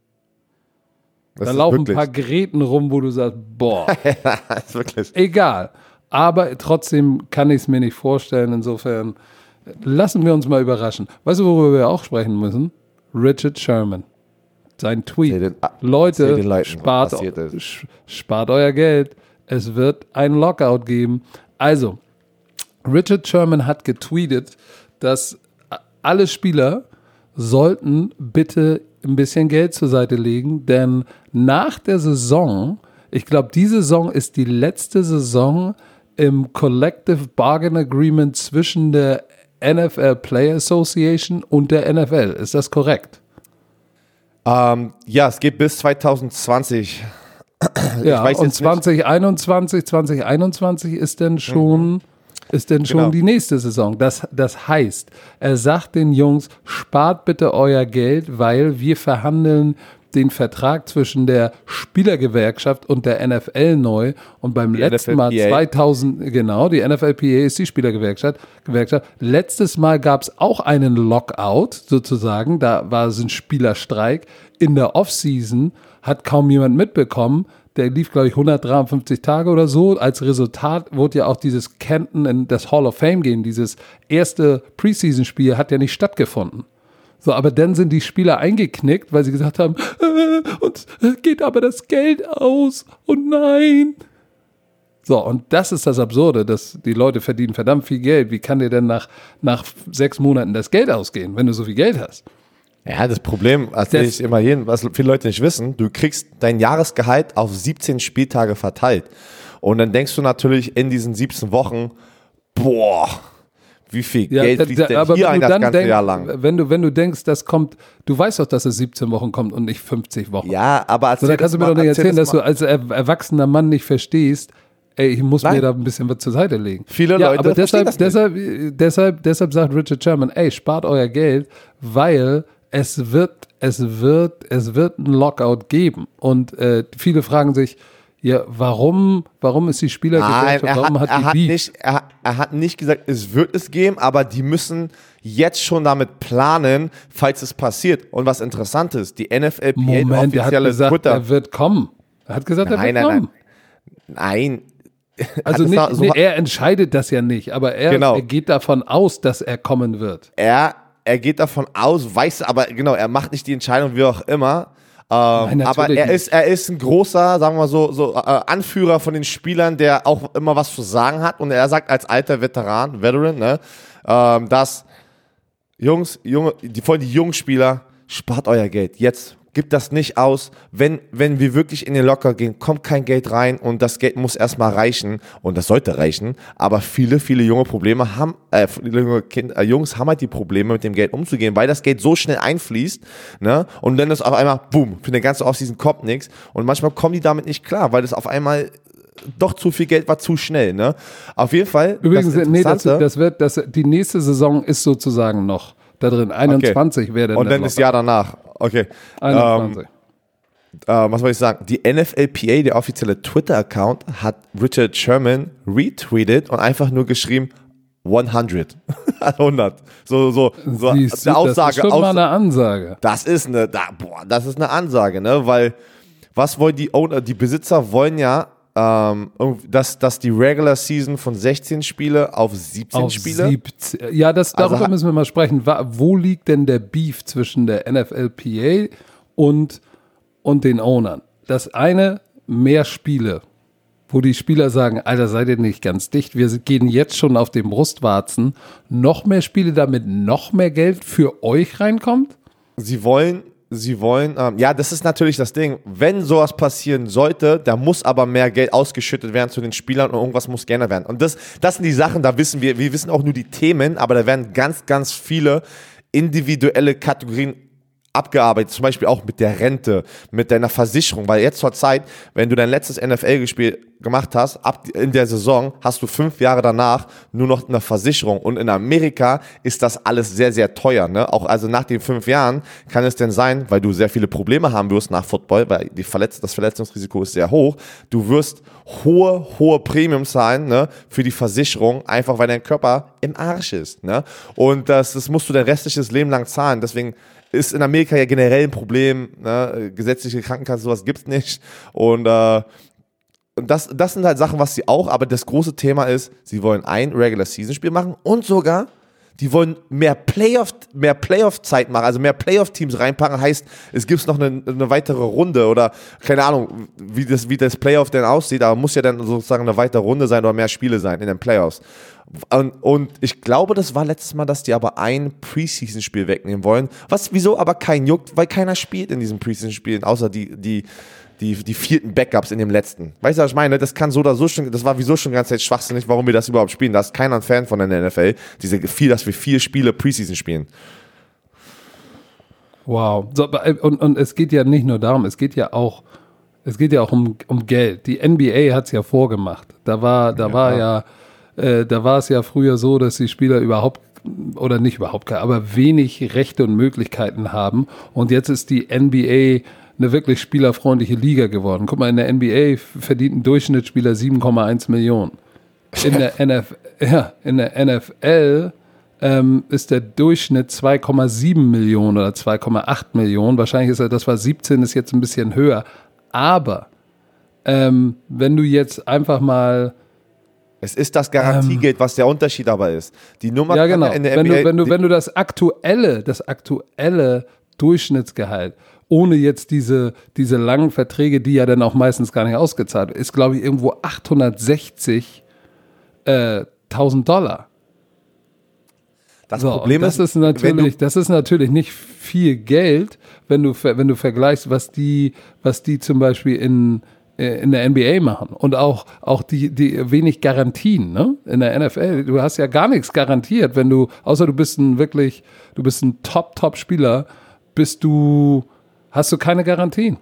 Das da laufen wirklich. ein paar Geräten rum, wo du sagst, boah. [LAUGHS] das ist wirklich. Egal. Aber trotzdem kann ich es mir nicht vorstellen. Insofern lassen wir uns mal überraschen. Weißt du, worüber wir auch sprechen müssen? Richard Sherman. Sein Tweet. Den, Leute, spart, spart euer Geld es wird ein Lockout geben. Also, Richard Sherman hat getweetet, dass alle Spieler sollten bitte ein bisschen Geld zur Seite legen, denn nach der Saison, ich glaube, die Saison ist die letzte Saison im Collective Bargain Agreement zwischen der NFL Player Association und der NFL. Ist das korrekt? Ähm, ja, es geht bis 2020. ja, und 2021, 2021 ist denn schon, mhm. ist denn schon genau. die nächste Saison. Das, das heißt, er sagt den Jungs, spart bitte euer Geld, weil wir verhandeln den Vertrag zwischen der Spielergewerkschaft und der NFL neu und beim die letzten NFLPA. Mal 2000, genau, die NFLPA ist die Spielergewerkschaft. Gewerkschaft. Letztes Mal gab es auch einen Lockout sozusagen, da war es ein Spielerstreik in der Offseason hat kaum jemand mitbekommen. Der lief, glaube ich, 153 Tage oder so. Als Resultat wurde ja auch dieses Canton in das Hall of Fame gehen. Dieses erste Preseason-Spiel hat ja nicht stattgefunden. So, aber dann sind die Spieler eingeknickt, weil sie gesagt haben, äh, uns geht aber das Geld aus und nein. So, und das ist das Absurde, dass die Leute verdienen verdammt viel Geld. Wie kann dir denn nach, nach sechs Monaten das Geld ausgehen, wenn du so viel Geld hast? Ja, das Problem, erzähle ich immer jedem, was viele Leute nicht wissen, du kriegst dein Jahresgehalt auf 17 Spieltage verteilt. Und dann denkst du natürlich in diesen 17 Wochen, boah, wie viel ja, Geld fließt denn hier ein das ganze denk, Jahr lang? Wenn du, wenn du denkst, das kommt, du weißt doch, dass es 17 Wochen kommt und nicht 50 Wochen. Ja, aber erzähl so, dann kannst du mir mal, doch nicht erzählen, dass du als erwachsener Mann nicht verstehst, ey, ich muss Nein. mir da ein bisschen was zur Seite legen. Viele ja, Leute aber deshalb, deshalb, deshalb, deshalb sagt Richard Sherman, ey, spart euer Geld, weil es wird, es wird, es wird ein Lockout geben. Und äh, viele fragen sich, ja, warum, warum ist die Spielergesellschaft, Nein, warum hat, hat die hat Nicht, er, er, hat nicht gesagt, es wird es geben, aber die müssen jetzt schon damit planen, falls es passiert. Und was interessant ist, die NFLPA, Moment, er hat gesagt, Twitter, er wird kommen. Er hat gesagt, nein, er wird nein, kommen. Nein, nein. [LAUGHS] Also nicht, so nee, er entscheidet das ja nicht, aber er, genau. er geht davon aus, dass er kommen wird. Er er geht davon aus, weiß aber, genau, er macht nicht die Entscheidung, wie auch immer. Ähm, Nein, aber er ist, er ist ein großer, sagen wir mal so, so äh, Anführer von den Spielern, der auch immer was zu sagen hat. Und er sagt als alter Veteran, Veteran, ne, ähm, dass Jungs, Junge, die, vor allem die jungen Spieler, spart euer Geld. Jetzt gibt das nicht aus. Wenn, wenn wir wirklich in den Locker gehen, kommt kein Geld rein und das Geld muss erstmal reichen und das sollte reichen. Aber viele, viele junge Probleme haben, äh, junge kind, äh, Jungs haben halt die Probleme mit dem Geld umzugehen, weil das Geld so schnell einfließt, ne? Und dann ist auf einmal, boom, für den ganzen Offseason kommt nichts. Und manchmal kommen die damit nicht klar, weil das auf einmal doch zu viel Geld war zu schnell, ne? Auf jeden Fall. Übrigens, das nee, das, das wird, das, die nächste Saison ist sozusagen noch da drin. 21 okay. wäre dann. Und dann das Jahr danach. Okay. 21. Ähm, äh, was soll ich sagen? Die NFLPA, der offizielle Twitter-Account, hat Richard Sherman retweetet und einfach nur geschrieben 100. 100. [LAUGHS] So, so, so Siehst eine Aussage. Das ist schon mal eine Ansage. das ist eine, da, boah, das ist eine Ansage, ne? Weil, was wollen die Owner, die Besitzer wollen ja, ähm, dass, dass die Regular Season von 16 Spiele auf 17 Auf Spiele. 17. Ja, das, Also darüber ha- müssen wir mal sprechen. Wo liegt denn der Beef zwischen der NFLPA und, und den Ownern? Das eine, mehr Spiele, wo die Spieler sagen, Alter, seid ihr nicht ganz dicht, wir gehen jetzt schon auf den Brustwarzen. Noch mehr Spiele, damit noch mehr Geld für euch reinkommt? Sie wollen, sie wollen, ähm, ja, das ist natürlich das Ding. Wenn sowas passieren sollte, da muss aber mehr Geld ausgeschüttet werden zu den Spielern und irgendwas muss geändert werden. Und das, das sind die Sachen, da wissen wir, wir wissen auch nur die Themen, aber da werden ganz, ganz viele individuelle Kategorien abgearbeitet, zum Beispiel auch mit der Rente, mit deiner Versicherung, weil jetzt zur Zeit, wenn du dein letztes NFL-Spiel gemacht hast, ab in der Saison hast du fünf Jahre danach nur noch eine Versicherung und in Amerika ist das alles sehr, sehr teuer, ne? Auch also nach den fünf Jahren kann es denn sein, weil du sehr viele Probleme haben wirst nach Football, weil die Verletz das Verletzungsrisiko ist sehr hoch, du wirst hohe, hohe Premium zahlen, ne? Für die Versicherung, einfach weil dein Körper im Arsch ist, ne? Und das, das musst du dein restliches Leben lang zahlen, deswegen ist in Amerika ja generell ein Problem. Ne? Gesetzliche Krankenkasse, sowas gibt's nicht. Und, äh, das, das sind halt Sachen, was sie auch, aber das große Thema ist, sie wollen ein Regular Season Spiel machen und sogar, die wollen mehr Playoff, mehr Playoff-Zeit machen, also mehr Playoff-Teams reinpacken. Heißt, es gibt noch eine, eine weitere Runde oder keine Ahnung, wie das, wie das Playoff denn aussieht, aber muss ja dann sozusagen eine weitere Runde sein oder mehr Spiele sein in den Playoffs. Und, und ich glaube, das war letztes Mal, dass die aber ein Preseason-Spiel wegnehmen wollen. Was, wieso aber kein juckt, weil keiner spielt in diesen Preseason-Spielen, außer die, die, die, die vierten Backups in dem letzten. Weißt du, was ich meine? Das kann so oder so schon, das war wieso schon die ganze Zeit schwachsinnig, warum wir das überhaupt spielen. Da ist keiner ein Fan von der NFL. Diese viel, dass wir vier Spiele Preseason spielen. Wow. So, äh, und, und es geht ja nicht nur darum, es geht ja auch, es geht ja auch um, um Geld. Die NBA hat es ja vorgemacht. Da war, da war ja, äh, da war es ja früher so, dass die Spieler überhaupt oder nicht überhaupt, aber wenig Rechte und Möglichkeiten haben. Und jetzt ist die NBA eine wirklich spielerfreundliche Liga geworden. Guck mal, in der NBA verdient ein Durchschnittsspieler 7,1 Millionen. In der, [LAUGHS] NF, ja, in der NFL ähm, ist der Durchschnitt 2,7 Millionen oder 2,8 Millionen. Wahrscheinlich ist er, das war 17, ist jetzt ein bisschen höher. Aber ähm, wenn du jetzt einfach mal Es ist das Garantiegeld, was der Unterschied aber ist. Die Nummer ja, genau. in der wenn, NBA, du, wenn, du, wenn du das aktuelle, das aktuelle Durchschnittsgehalt, ohne jetzt diese, diese langen Verträge, die ja dann auch meistens gar nicht ausgezahlt ist, glaube ich, irgendwo 860 äh, 1000 Dollar. das So, Problem das ist, ist natürlich, das ist natürlich nicht viel Geld, wenn du, wenn du vergleichst, was die, was die zum Beispiel in, äh, in der NBA machen. Und auch, auch die, die wenig Garantien, ne? In der NFL. Du hast ja gar nichts garantiert, wenn du, außer du bist ein wirklich, du bist ein Top-Top-Spieler, bist du, hast du keine Garantien.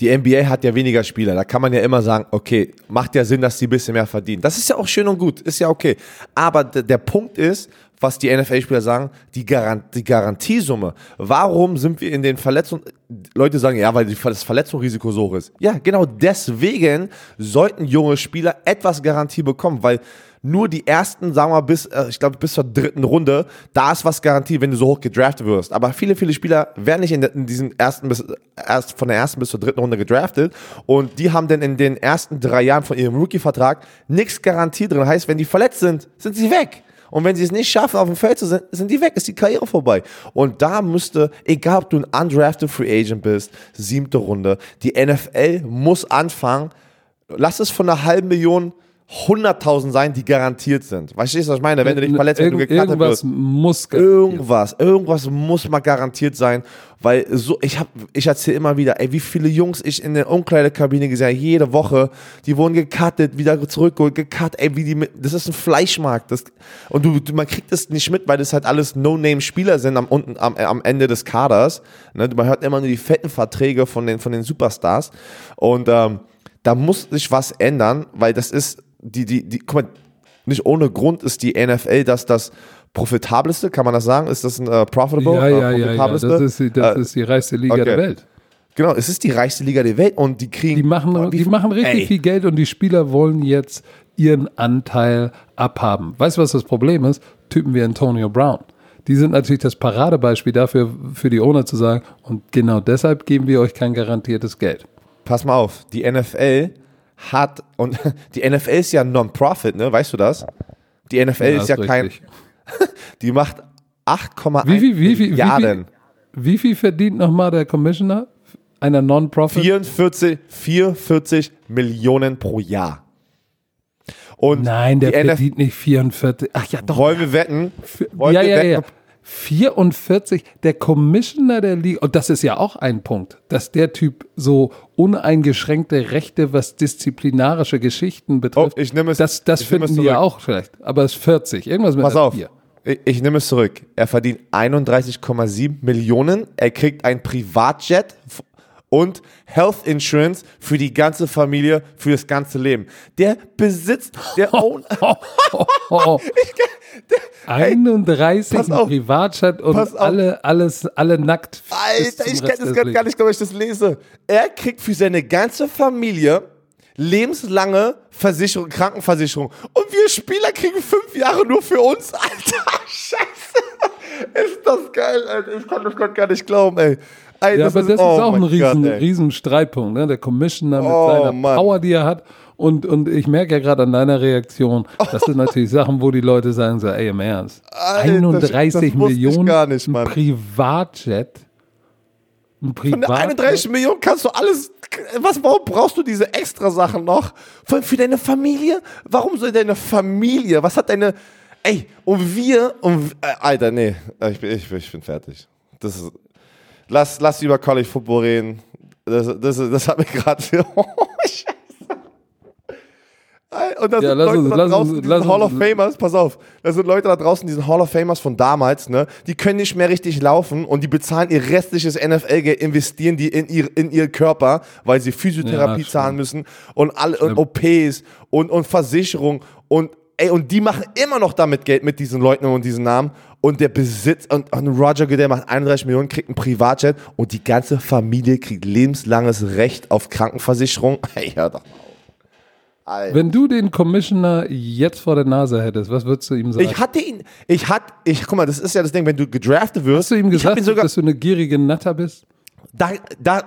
die NBA hat ja weniger Spieler. Da kann man ja immer sagen, okay, macht ja Sinn, dass die ein bisschen mehr verdienen. Das ist ja auch schön und gut, ist ja okay. Aber der Punkt ist, was die NFL-Spieler sagen, die, Garant die Garantiesumme. Warum sind wir in den Verletzungen? Leute sagen, ja, weil das Verletzungsrisiko so hoch ist. Ja, genau deswegen sollten junge Spieler etwas Garantie bekommen, weil nur die ersten, sagen wir mal, bis, äh, ich glaube, bis zur dritten Runde, da ist was Garantie, wenn du so hoch gedraftet wirst. Aber viele, viele Spieler werden nicht in, in diesen ersten bis, erst von der ersten bis zur dritten Runde gedraftet und die haben dann in den ersten drei Jahren von ihrem Rookie-Vertrag nichts Garantie drin. Heißt, wenn die verletzt sind, sind sie weg. Und wenn sie es nicht schaffen, auf dem Feld zu sein, sind die weg, ist die Karriere vorbei. Und da müsste, egal ob du ein undrafted Free Agent bist, siebte Runde, die NFL muss anfangen, lass es von einer halben Million 100.000 sein, die garantiert sind. Verstehst du, was ich meine? Wenn du dich verletzt, wenn du gecuttet irgendwas wirst. muss Irgendwas, irgendwas muss mal garantiert sein, weil so, ich hab, ich erzähle immer wieder, ey, wie viele Jungs ich in der Umkleidekabine gesehen habe, jede Woche, die wurden gecuttet, wieder zurückgeholt, gecuttet, ey, wie die mit, das ist ein Fleischmarkt, das, und du, du man kriegt das nicht mit, weil das halt alles No-Name-Spieler sind am, unten, am, am Ende des Kaders, ne, man hört immer nur die fetten Verträge von den, von den Superstars und, ähm, da muss sich was ändern, weil das ist, die, die, die, guck mal, nicht ohne Grund ist die NFL das, das profitabelste, kann man das sagen? Ist das ein äh, profitable? Ja, äh, ja, ja, ja. profitabelste? Das ist, die- das Äh, ist die reichste Liga okay. der Welt. Genau, es ist die reichste Liga der Welt und die kriegen. Die machen, wie die machen richtig ey, viel Geld und die Spieler wollen jetzt ihren Anteil abhaben. Weißt du, was das Problem ist? Typen wie Antonio Brown. Die sind natürlich das Paradebeispiel dafür, für die Owner zu sagen, und genau deshalb geben wir euch kein garantiertes Geld. Pass mal auf, die NFL hat, und [LAUGHS] die NFL ist ja Non-Profit, ne? Weißt du das? Die NFL ja, ist ja kein, [LAUGHS] die macht 8,1 wie, wie, wie, Milliarden. Wie, viel verdient nochmal der Commissioner einer Non-Profit? 44, 44 Millionen pro Jahr. Und Nein, der verdient nicht 44. Ach ja, doch. Wollen wir wetten? Wollen ja, wir ja, wetten, ja. 44, der Commissioner der Liga, und das ist ja auch ein Punkt, dass der Typ so uneingeschränkte Rechte, was disziplinarische Geschichten betrifft, oh, ich nehme es, das, das finden die ja auch vielleicht, aber es ist 40, irgendwas mit Pass auf, 4. Ich, ich nehme es zurück. Er verdient 31,7 Millionen, er kriegt ein Privatjet und Health Insurance für die ganze Familie, für das ganze Leben. Der besitzt, der [LAUGHS] own. [LAUGHS] [LAUGHS] Ich, 31 hey, Privatchat und alle, alles, alle nackt. Alter, ich kann das gar nicht, glaube ich das lese. Er kriegt für seine ganze Familie lebenslange Versicherung, Krankenversicherung. Und wir Spieler kriegen fünf Jahre nur für uns. [LAUGHS] Alter, scheiße. Ist das geil, Alter. Ich kann das Gott gar nicht glauben, ey. ey ja, das aber ist, das oh ist auch ein riesen, God, riesen Streitpunkt, ne? Der Commissioner mit oh, seiner Mann. Power, die er hat und, und ich merke ja gerade an deiner Reaktion, das sind natürlich Sachen, wo die Leute sagen so, ey, im Ernst. Alter, 31 das, das Millionen gar nicht, Mann. Privatjet. Ein Privatjet. Von 31 Millionen kannst du alles, was, warum brauchst du diese extra Sachen noch? Für, für deine Familie? Warum soll deine Familie, was hat deine, ey, und wir, und, äh, Alter, nee, ich bin, ich, ich bin fertig. Das ist, lass, lass über College Football reden. Das, das, das hat mir [LAUGHS] gerade, oh, und da ja, sind Leute uns, da draußen, uns, diesen Hall of Famers, pass auf, da sind Leute da draußen, diesen Hall of Famers von damals, ne, die können nicht mehr richtig laufen und die bezahlen ihr restliches NFL-Geld, investieren die in ihr, in ihr Körper, weil sie Physiotherapie ja, zahlen müssen und alle und OPs und, und Versicherung und ey, und die machen immer noch damit Geld mit diesen Leuten und diesen Namen und der Besitz und, und Roger Goodell macht 31 Millionen, kriegt ein Privatjet und die ganze Familie kriegt lebenslanges Recht auf Krankenversicherung. Ey, [LAUGHS] ja, doch. Alter. Wenn du den Commissioner jetzt vor der Nase hättest, was würdest du ihm sagen? Ich hatte ihn, ich hatte, ich, guck mal, das ist ja das Ding, wenn du gedraftet wirst. Hast du ihm gesagt, sogar, dass du eine gierige Natter bist? Da, da,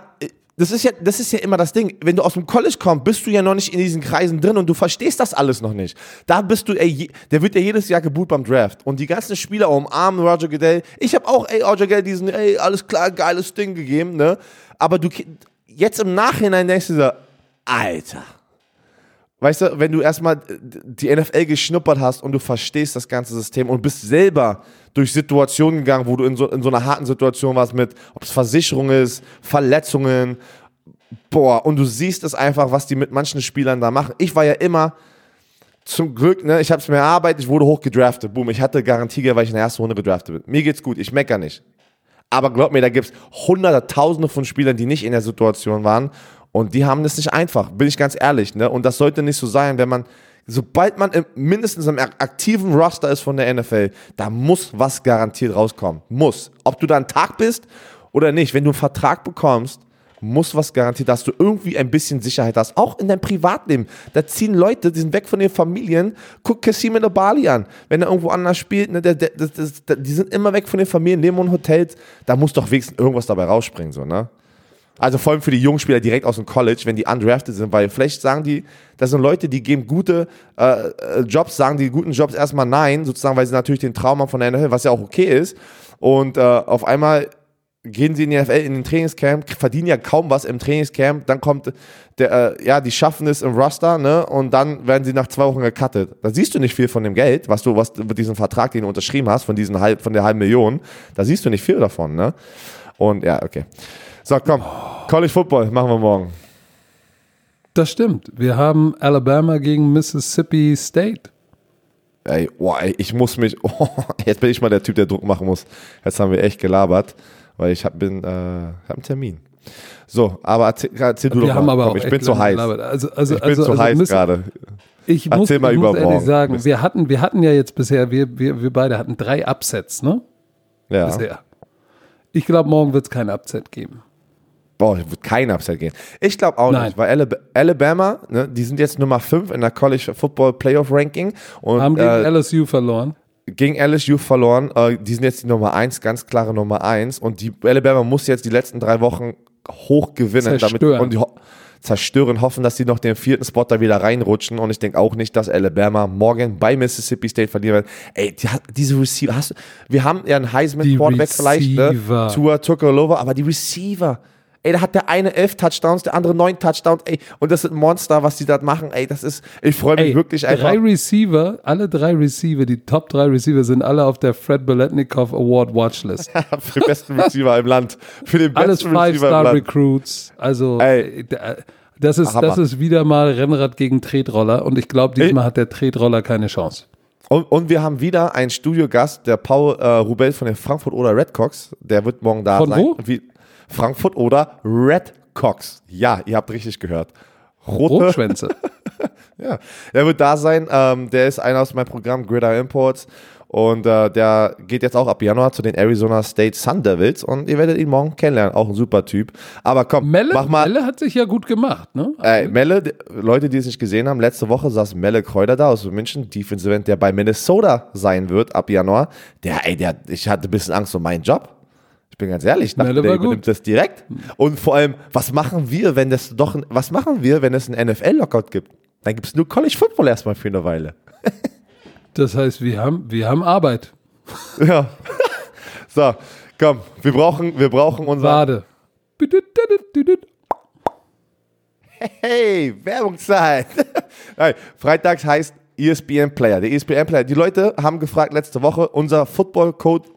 das ist ja, das ist ja immer das Ding. Wenn du aus dem College kommst, bist du ja noch nicht in diesen Kreisen drin und du verstehst das alles noch nicht. Da bist du, ey, der wird ja jedes Jahr geboot beim Draft. Und die ganzen Spieler umarmen Roger Goodell. Ich habe auch, ey, Roger Goodell diesen, ey, alles klar, geiles Ding gegeben, ne? Aber du, jetzt im Nachhinein denkst du so, Alter Weißt du, wenn du erstmal die NFL geschnuppert hast und du verstehst das ganze System und bist selber durch Situationen gegangen, wo du in so, in so einer harten Situation warst mit, ob es Versicherung ist, Verletzungen, boah, und du siehst es einfach, was die mit manchen Spielern da machen. Ich war ja immer, zum Glück, ne, ich habe es mir erarbeitet, ich wurde hoch gedraftet, boom, ich hatte Garantie, weil ich in der ersten Runde gedraftet bin. Mir geht's gut, ich mecker nicht. Aber glaub mir, da gibt's hunderte, tausende von Spielern, die nicht in der Situation waren und die haben das nicht einfach, bin ich ganz ehrlich. Ne? Und das sollte nicht so sein, wenn man, sobald man im, mindestens im aktiven Roster ist von der NFL, da muss was garantiert rauskommen. Muss. Ob du da einen Tag bist oder nicht, wenn du einen Vertrag bekommst, muss was garantiert, dass du irgendwie ein bisschen Sicherheit hast. Auch in deinem Privatleben. Da ziehen Leute, die sind weg von ihren Familien. Guck Kassim in Bali an. Wenn er irgendwo anders spielt, ne, der, der, der, die sind immer weg von den Familien, leben in Hotels. Da muss doch wenigstens irgendwas dabei rausspringen, so, ne? Also vor allem für die Jungspieler direkt aus dem College, wenn die undrafted sind, weil vielleicht sagen die, das sind Leute, die geben gute äh, äh, Jobs, sagen die guten Jobs erstmal nein, sozusagen, weil sie natürlich den Traum haben von der NFL, was ja auch okay ist. Und äh, auf einmal gehen sie in die NFL, in den Trainingscamp, verdienen ja kaum was im Trainingscamp, dann kommt der, äh, ja, die schaffen es im Roster, ne, und dann werden sie nach zwei Wochen gecuttet. Da siehst du nicht viel von dem Geld, was du, was mit diesem Vertrag, den du unterschrieben hast, von diesen halb, von der halben Million, da siehst du nicht viel davon, ne. Und ja, okay. So, komm. College Football machen wir morgen. Das stimmt. Wir haben Alabama gegen Mississippi State. Ey, oh, ey ich muss mich. [LAUGHS] Oh, jetzt bin ich mal der Typ, der Druck machen muss. Jetzt haben wir echt gelabert, weil ich hab, bin, äh, hab einen Termin. So, aber erzähl, erzähl du wir doch haben mal. Aber Komm, auch ich bin zu heiß. Also, also, ich bin also, zu also, heiß gerade. Ich muss, erzähl mal ich über muss ehrlich sagen, wir hatten, wir hatten ja jetzt bisher, wir, wir, wir beide hatten drei Upsets, ne? Ja. Bisher. Ich glaube, morgen wird es kein Upset geben. Boah, wird kein Upset gehen. Ich glaube auch Nein. nicht, weil Alabama, ne, die sind jetzt Nummer 5 in der College Football Playoff Ranking. Und, Haben gegen äh, LSU verloren. gegen LSU verloren. Äh, die sind jetzt die Nummer 1, ganz klare Nummer 1. Und die Alabama muss jetzt die letzten drei Wochen hoch gewinnen. Damit, und die, zerstören, hoffen, dass sie noch den vierten Spot da wieder reinrutschen. Und ich denke auch nicht, dass Alabama morgen bei Mississippi State verlieren wird. Ey, die, diese Receiver, hast wir haben ja einen Heisman Quarterback vielleicht, ne? Tua Tukolova, aber die Receiver, Ey, da hat der eine elf Touchdowns, der andere neun Touchdowns, ey, und das sind Monster, was die da machen, ey, das ist, ich freue mich ey, wirklich einfach. Drei Receiver, alle drei Receiver, die Top drei Receiver sind alle auf der Fred Beletnikoff Award Watchlist. [LAUGHS] Für den besten Receiver im Land. Für den besten Alles Five-Star-Recruits, also, ey. Das ist, das ist wieder mal Rennrad gegen Tretroller und ich glaube, diesmal hat der Tretroller keine Chance. Und, und, wir haben wieder einen Studiogast, der Paul äh, Rubel von den Frankfurt oder Redcocks. Der wird morgen da von sein. Wo? Wie, Frankfurt oder Red Cox. Ja, ihr habt richtig gehört. Rote Rotschwänze. [LAUGHS] ja, der wird da sein. Ähm, der ist einer aus meinem Programm Gridiron Imports. Und äh, der geht jetzt auch ab Januar zu den Arizona State Sun Devils und ihr werdet ihn morgen kennenlernen. Auch ein super Typ. Aber komm, Melle, mach mal. Melle hat sich ja gut gemacht, ne? Äh, Melle, Leute, die es nicht gesehen haben, letzte Woche saß Melle Kräuter da aus München, Defensive End, der bei Minnesota sein wird ab Januar. Der, ey, der, ich hatte ein bisschen Angst um meinen Job. Ich bin ganz ehrlich, ich dachte, der übernimmt das direkt. Und vor allem, was machen wir, wenn das doch, was machen wir, wenn es einen NFL-Lockout gibt? Dann gibt es nur College Football erstmal für eine Weile. [LAUGHS] das heißt, wir haben, wir haben Arbeit. Ja. [LAUGHS] So, komm, wir brauchen, wir brauchen unser. Warte. Hey, Werbungszeit. [LAUGHS] Nein, freitags heißt ESPN Player. Der ESPN Player. Die Leute haben gefragt letzte Woche, unser Football Code,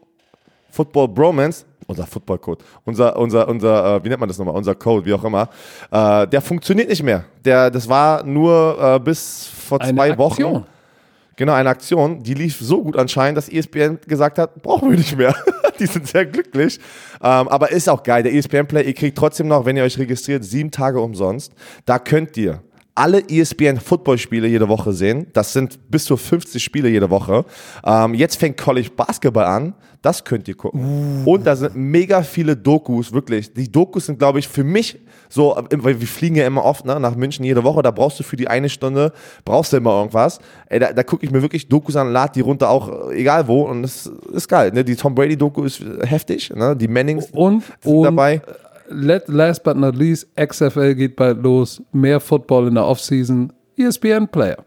Football Bromance, unser Football-Code, unser, unser, unser, äh, wie nennt man das nochmal, unser Code, wie auch immer, äh, der funktioniert nicht mehr. Der, das war nur äh, bis vor eine zwei Aktion. Wochen. Genau, eine Aktion, die lief so gut anscheinend, dass ESPN gesagt hat, brauchen wir nicht mehr. [LAUGHS] die sind sehr glücklich. Ähm, aber ist auch geil. Der ESPN-Play, ihr kriegt trotzdem noch, wenn ihr euch registriert, sieben Tage umsonst. Da könnt ihr alle ESPN-Football-Spiele jede Woche sehen. Das sind bis zu 50 Spiele jede Woche. Ähm, jetzt fängt College Basketball an. Das könnt ihr gucken. Uh. Und da sind mega viele Dokus, wirklich. Die Dokus sind, glaube ich, für mich so, weil wir fliegen ja immer oft ne, nach München jede Woche, da brauchst du für die eine Stunde, brauchst du immer irgendwas. Ey, da, da gucke ich mir wirklich Dokus an, lad die runter, auch egal wo. Und das ist geil. Ne? Die Tom Brady-Doku ist heftig. Ne? Die Mannings und, sind und dabei last but not least, XFL geht bald los, mehr Football in der Offseason, ESPN Player.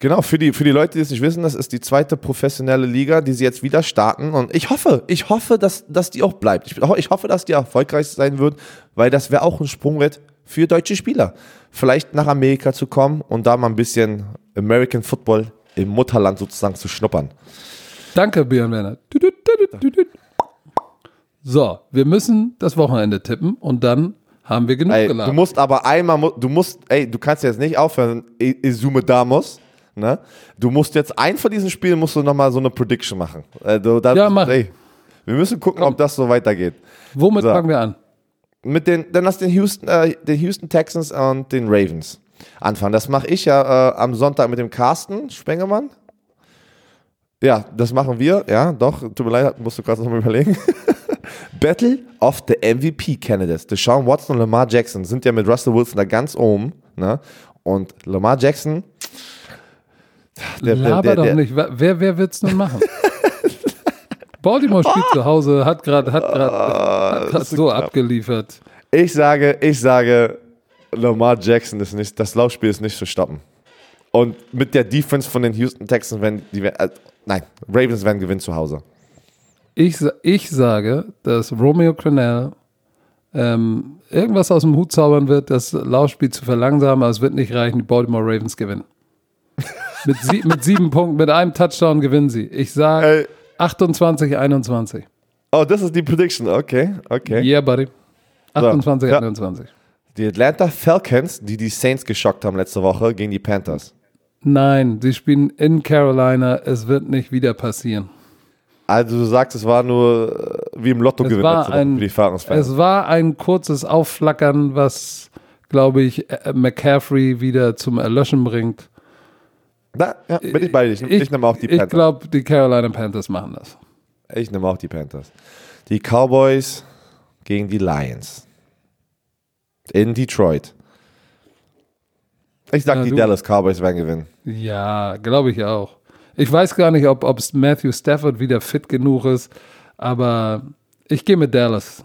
Genau, für die, für die Leute, die es nicht wissen, das ist die zweite professionelle Liga, die sie jetzt wieder starten. Und ich hoffe, ich hoffe, dass, dass die auch bleibt. Ich, ich hoffe, dass die erfolgreich sein wird, weil das wäre auch ein Sprungbrett für deutsche Spieler. Vielleicht nach Amerika zu kommen und da mal ein bisschen American Football im Mutterland sozusagen zu schnuppern. Danke, Björn Werner. So, wir müssen das Wochenende tippen und dann haben wir genug ey, geladen. Du musst aber einmal, du musst, ey, du kannst jetzt nicht aufhören, Izume Damos, ne? Du musst jetzt ein von diesen Spielen musst du nochmal so eine Prediction machen. Äh, du, das, ja, mach. Ey, wir müssen gucken, Komm. ob das so weitergeht. Womit so. fangen wir an? Mit den, dann lass den Houston, äh, den Houston Texans und den Ravens anfangen. Das mache ich ja äh, am Sonntag mit dem Carsten Spengemann. Ja, das machen wir. Ja, doch. Tut mir leid, musst du gerade nochmal überlegen. [LAUGHS] Battle of the MVP Candidates. Deshaun Watson und Lamar Jackson sind ja mit Russell Wilson da ganz oben. Ne? Und Lamar Jackson. Der, Laber der, der, doch nicht. Wer, wer wird es nun machen? [LAUGHS] Baltimore spielt oh. zu Hause, hat gerade hat grad, oh, so knapp. abgeliefert. Ich sage, ich sage, Lamar Jackson ist nicht, das Laufspiel ist nicht zu stoppen. Und mit der Defense von den Houston Texans werden die, äh, nein, Ravens werden gewinnen zu Hause. Ich, ich sage, dass Romeo Crennel ähm, irgendwas aus dem Hut zaubern wird, das Laufspiel zu verlangsamen, aber es wird nicht reichen, die Baltimore Ravens gewinnen. [LAUGHS] mit, sie, mit sieben Punkten, mit einem Touchdown gewinnen sie. Ich sage 28, 21. Oh, das ist die Prediction, okay, okay. Yeah, buddy. 28, so, ja. 21. Die Atlanta Falcons, die die Saints geschockt haben letzte Woche gegen die Panthers. Nein, sie spielen in Carolina. Es wird nicht wieder passieren. Also du sagst, es war nur äh, wie im Lotto gewinn für die Falcons-Fans. Es war ein kurzes Aufflackern, was, glaube ich, äh, McCaffrey wieder zum Erlöschen bringt. Da, ja, bin ich bei dir. Ich, ich, ich nehme auch die Panthers. Ich glaube, die Carolina Panthers machen das. Ich nehme auch die Panthers. Die Cowboys gegen die Lions. In Detroit. Ich sage, ja, die Dallas Cowboys werden gewinnen. Ja, glaube ich auch. Ich weiß gar nicht, ob es Matthew Stafford wieder fit genug ist, aber ich gehe mit Dallas.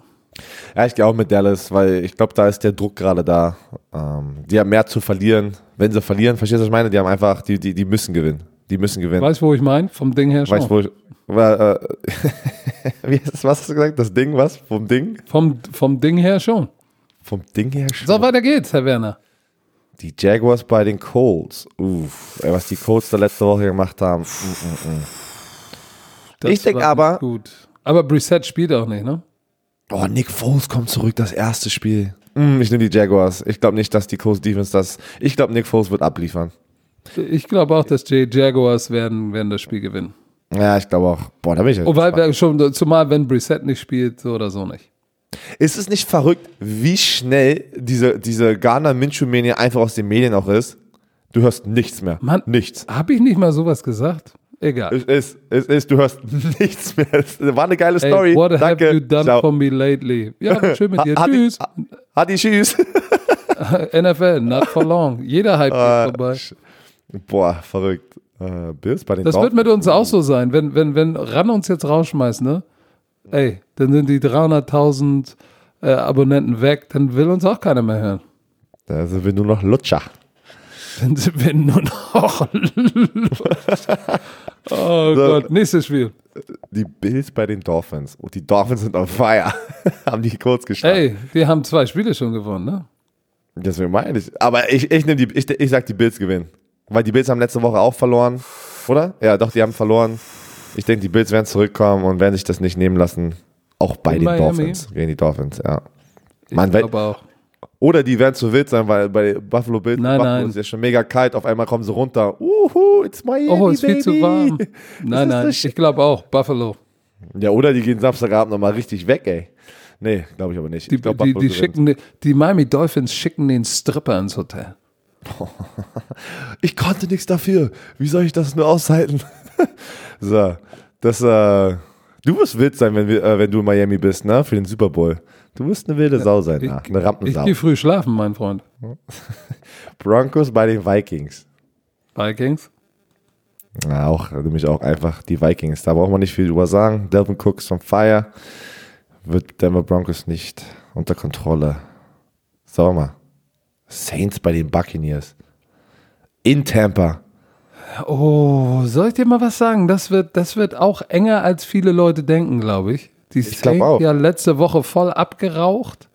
Ja, ich gehe auch mit Dallas, weil ich glaube, da ist der Druck gerade da. Ähm, die haben mehr zu verlieren. Wenn sie verlieren, verstehst du, was ich meine? Die haben einfach, die, die, die müssen gewinnen. Die müssen gewinnen. Weißt du, wo ich meine? Vom Ding her schon. Weißt wo ich, äh, [LAUGHS] was hast du gesagt? Das Ding, was? Vom Ding? Vom, vom Ding her schon. Vom Ding her schon. So, weiter geht's, Herr Werner. Die Jaguars bei den Colts. Uff, ey, was die Colts da letzte Woche gemacht haben. Mm, mm, mm. Ich denke aber. Gut. Aber Brissett spielt auch nicht, ne? Oh, Nick Foles kommt zurück, das erste Spiel. Mm, ich nehme die Jaguars. Ich glaube nicht, dass die Colts Defense das. Ich glaube, Nick Foles wird abliefern. Ich glaube auch, dass die Jaguars werden, werden das Spiel gewinnen. Ja, ich glaube auch. Boah, da bin ich ja Wobei, schon, zumal wenn Brissett nicht spielt, so oder so nicht. Ist es nicht verrückt, wie schnell diese, diese Ghana Minshew-Mania einfach aus den Medien auch ist? Du hörst nichts mehr. Mann, nichts. Habe ich nicht mal sowas gesagt? Egal. Es ist, es ist, du hörst [LAUGHS] nichts mehr. Es war eine geile Story. Hey, what Danke. have you done Ciao. for me lately? Ja, [LAUGHS] schön mit dir. Hat tschüss. Hadi, tschüss. [LAUGHS] NFL, not for long. Jeder Hype uh, vorbei. Boah, verrückt. Uh, Bills bei den Das wird mit uns auch so sein. Wenn, wenn, wenn Ran uns jetzt rausschmeißt, ne? Ey, dann sind die 300.000 äh, Abonnenten weg, dann will uns auch keiner mehr hören. Da sind wir nur noch Lutscher. Dann sind wir nur noch [LAUGHS] Lutscher. Oh so, Gott, nächstes Spiel. Die Bills bei den Dolphins. Und die Dolphins sind on fire. [LAUGHS] haben die kurz geschafft. Ey, die haben zwei Spiele schon gewonnen, ne? Deswegen meine ich. Aber ich, ich, nehm die, ich, ich sag, die Bills gewinnen. Weil die Bills haben letzte Woche auch verloren. Oder? Ja, doch, die haben verloren. Ich denke, die Bills werden zurückkommen und werden sich das nicht nehmen lassen. Auch bei In den Miami? Dolphins. Gegen die Dolphins, ja. Ich glaube auch. Oder die werden zu wild sein, weil bei Buffalo Bills nein, Buffalo nein. ist ja schon mega kalt. Auf einmal kommen sie runter. Uhu, it's Miami, Oh, ist viel zu warm. [LAUGHS] Nein, nein, ich glaube auch. Buffalo. Ja, oder die gehen Samstagabend nochmal richtig weg, ey. Nee, glaube ich aber nicht. Die, glaub, die, die, schicken, die Miami Dolphins schicken den Stripper ins Hotel. [LAUGHS] Ich konnte nichts dafür. Wie soll ich das nur aushalten? [LAUGHS] so, das, äh, du wirst wild sein, wenn, wir, äh, wenn du in Miami bist, ne? Für den Super Bowl. Du wirst eine wilde Sau sein, ich, na? eine Rampensau. Ich gehe früh schlafen, mein Freund. [LAUGHS] Broncos bei den Vikings. Vikings? Ja, auch, nämlich auch einfach die Vikings. Da braucht man nicht viel drüber sagen. Delvin Cooks on fire. Wird Denver Broncos nicht unter Kontrolle. Sag mal. Saints bei den Buccaneers. In Tampa. Oh, soll ich dir mal was sagen? Das wird, das wird auch enger, als viele Leute denken, glaube ich. Die ich auch. ja letzte Woche voll abgeraucht.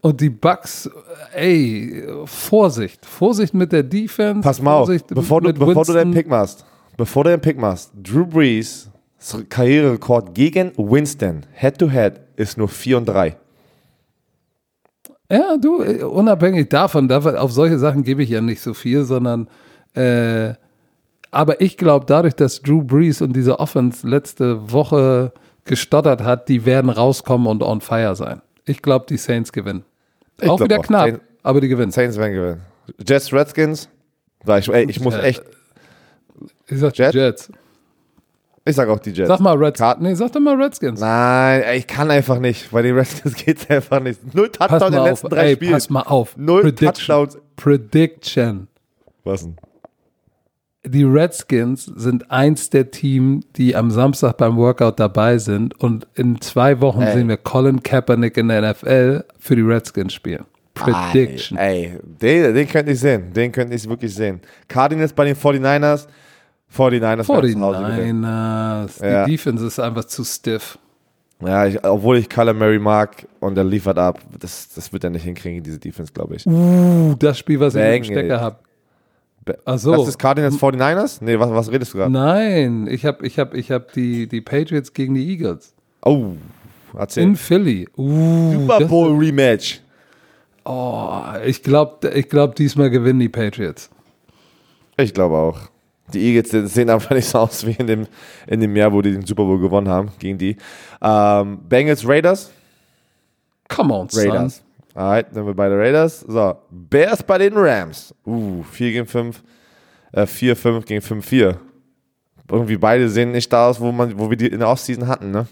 Und die Bucks, ey, Vorsicht. Vorsicht mit der Defense. Pass mal auf, bevor, du, bevor du deinen Pick machst. Bevor du deinen Pick machst. Drew Brees, Karriererekord gegen Winston, Head-to-Head, -head, ist nur 4 und 3. Ja, du, unabhängig davon, auf solche Sachen gebe ich ja nicht so viel, sondern äh, aber ich glaube, dadurch, dass Drew Brees und diese Offense letzte Woche gestottert hat, die werden rauskommen und on fire sein. Ich glaube, die Saints gewinnen. Ich auch wieder auch. knapp, Saints, aber die gewinnen. Saints werden gewinnen. Jets, Redskins. Ich, ey, ich muss echt. Ich sag Jets. Jets. Ich sag auch die Jets. Sag mal Redskins. Nee, sag doch mal Redskins. Nein, ich kann einfach nicht. Bei den Redskins [LAUGHS] geht's einfach nicht. Null Touchdowns in den letzten drei ey, Spielen. Pass mal auf. Null Prediction. Touchdowns. Prediction. Was denn? Die Redskins sind eins der Teams, die am Samstag beim Workout dabei sind und in zwei Wochen ey. sehen wir Colin Kaepernick in der NFL für die Redskins spielen. Prediction. Ey, ey den, den könnte ich sehen. Den könnte ich wirklich sehen. Cardinals bei den 49ers. 49ers. 49ers. Die ja. Defense ist einfach zu stiff. Ja, ich, obwohl ich Kyler Murray mag und er liefert ab, das, das wird er nicht hinkriegen, diese Defense, glaube ich. Uh, das Spiel, was Bang, ich im Stecker habe. So. Das ist Cardinals 49ers? Nee, was, was redest du gerade? Nein, ich habe ich hab, ich hab die, die Patriots gegen die Eagles. Oh, erzähl. In Philly. Uh, Super Bowl Rematch. Oh, ich glaube, ich glaub, diesmal gewinnen die Patriots. Ich glaube auch. Die Eagles sehen einfach nicht so aus wie in dem, in dem Jahr, wo die den Super Bowl gewonnen haben gegen die. Ähm, Bengals Raiders. Come on, Raiders. Son. Alright, dann wir bei den Raiders. So, Bears bei den Rams. Uh, 4 gegen 5. Äh, 4, 5 gegen 5, 4. Irgendwie beide sehen nicht da aus, wo, man, wo wir die in der Offseason hatten, ne?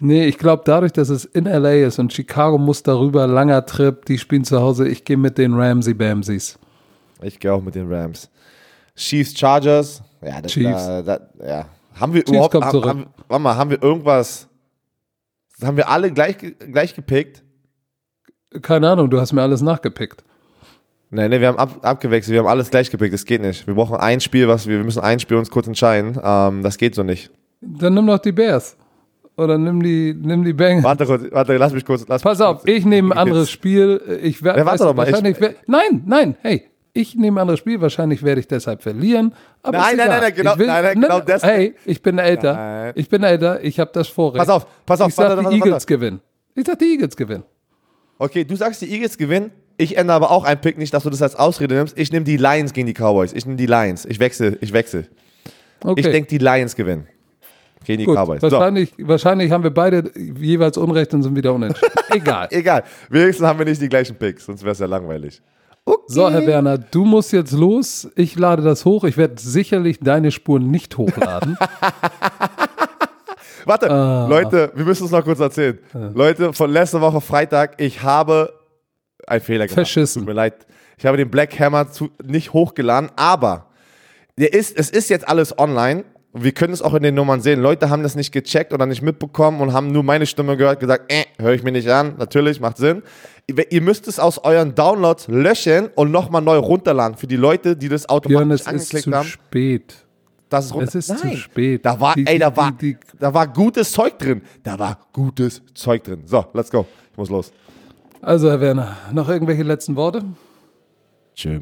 Nee, ich glaube, dadurch, dass es in LA ist und Chicago muss darüber, langer Trip, die spielen zu Hause, ich gehe mit den Ramsey Bamsies. Ich gehe auch mit den Rams. Chiefs Chargers. Ja, das, Chiefs. Da, da, ja. Haben wir Chiefs überhaupt, haben, haben, warte mal, haben wir irgendwas, haben wir alle gleich, gleich gepickt? Keine Ahnung, du hast mir alles nachgepickt. Nee, nee, wir haben ab, abgewechselt, wir haben alles gleich gepickt, das geht nicht. Wir brauchen ein Spiel, was wir, wir müssen ein Spiel uns kurz entscheiden, ähm, das geht so nicht. Dann nimm doch die Bears. Oder nimm die, nimm die Bengals. Warte kurz, warte, lass mich kurz, lass Pass mich auf, kurz- ich nehme ein anderes Spiel. Ich werde Ja, warte doch mal, ich- wer- Nein, nein, hey, ich nehme ein anderes Spiel. Wahrscheinlich werde ich deshalb verlieren. Aber Nein, nein, nein, nein, genau- will- nein, nein, genau nein, das- Hey, ich bin älter. Nein. Ich bin älter. Ich habe das Vorrecht. Pass auf, pass auf, Ich sag, warte, die warte, Eagles warte. gewinnen. Ich sag, die Eagles gewinnen. Okay, du sagst, die Eagles gewinnen. Ich ändere aber auch einen Pick, nicht, dass du das als Ausrede nimmst. Ich nehme die Lions gegen die Cowboys. Ich nehme die Lions. Ich wechsle, ich wechsle. Okay. Ich denke, die Lions gewinnen. Gegen die Gut, Cowboys. So, wahrscheinlich, wahrscheinlich haben wir beide jeweils Unrecht und sind wieder unentschieden. [LAUGHS] Egal. egal. Wenigstens haben wir nicht die gleichen Picks, sonst wäre es ja langweilig. So, Herr Werner, du musst jetzt los. Ich lade das hoch. Ich werde sicherlich deine Spuren nicht hochladen. [LAUGHS] Warte, Ah. Leute, wir müssen es noch kurz erzählen. Leute, von letzter Woche Freitag, ich habe einen Fehler gemacht. Verschissen. Tut mir leid. Ich habe den Black Hammer zu, nicht hochgeladen, aber der ist, es ist jetzt alles online. Wir können es auch in den Nummern sehen. Leute haben das nicht gecheckt oder nicht mitbekommen und haben nur meine Stimme gehört, gesagt, äh, höre ich mir nicht an. Natürlich, macht Sinn. Ihr müsst es aus euren Downloads löschen und nochmal neu runterladen. Für die Leute, die das Björn, automatisch es ist angeklickt zu haben. spät. Das ist runter. Es ist zu Nein. spät. Da war, Die- ey, da war, die- da war gutes Zeug drin. Da war gutes Zeug drin. So, let's go. Ich muss los. Also, Herr Werner, noch irgendwelche letzten Worte? Tschö.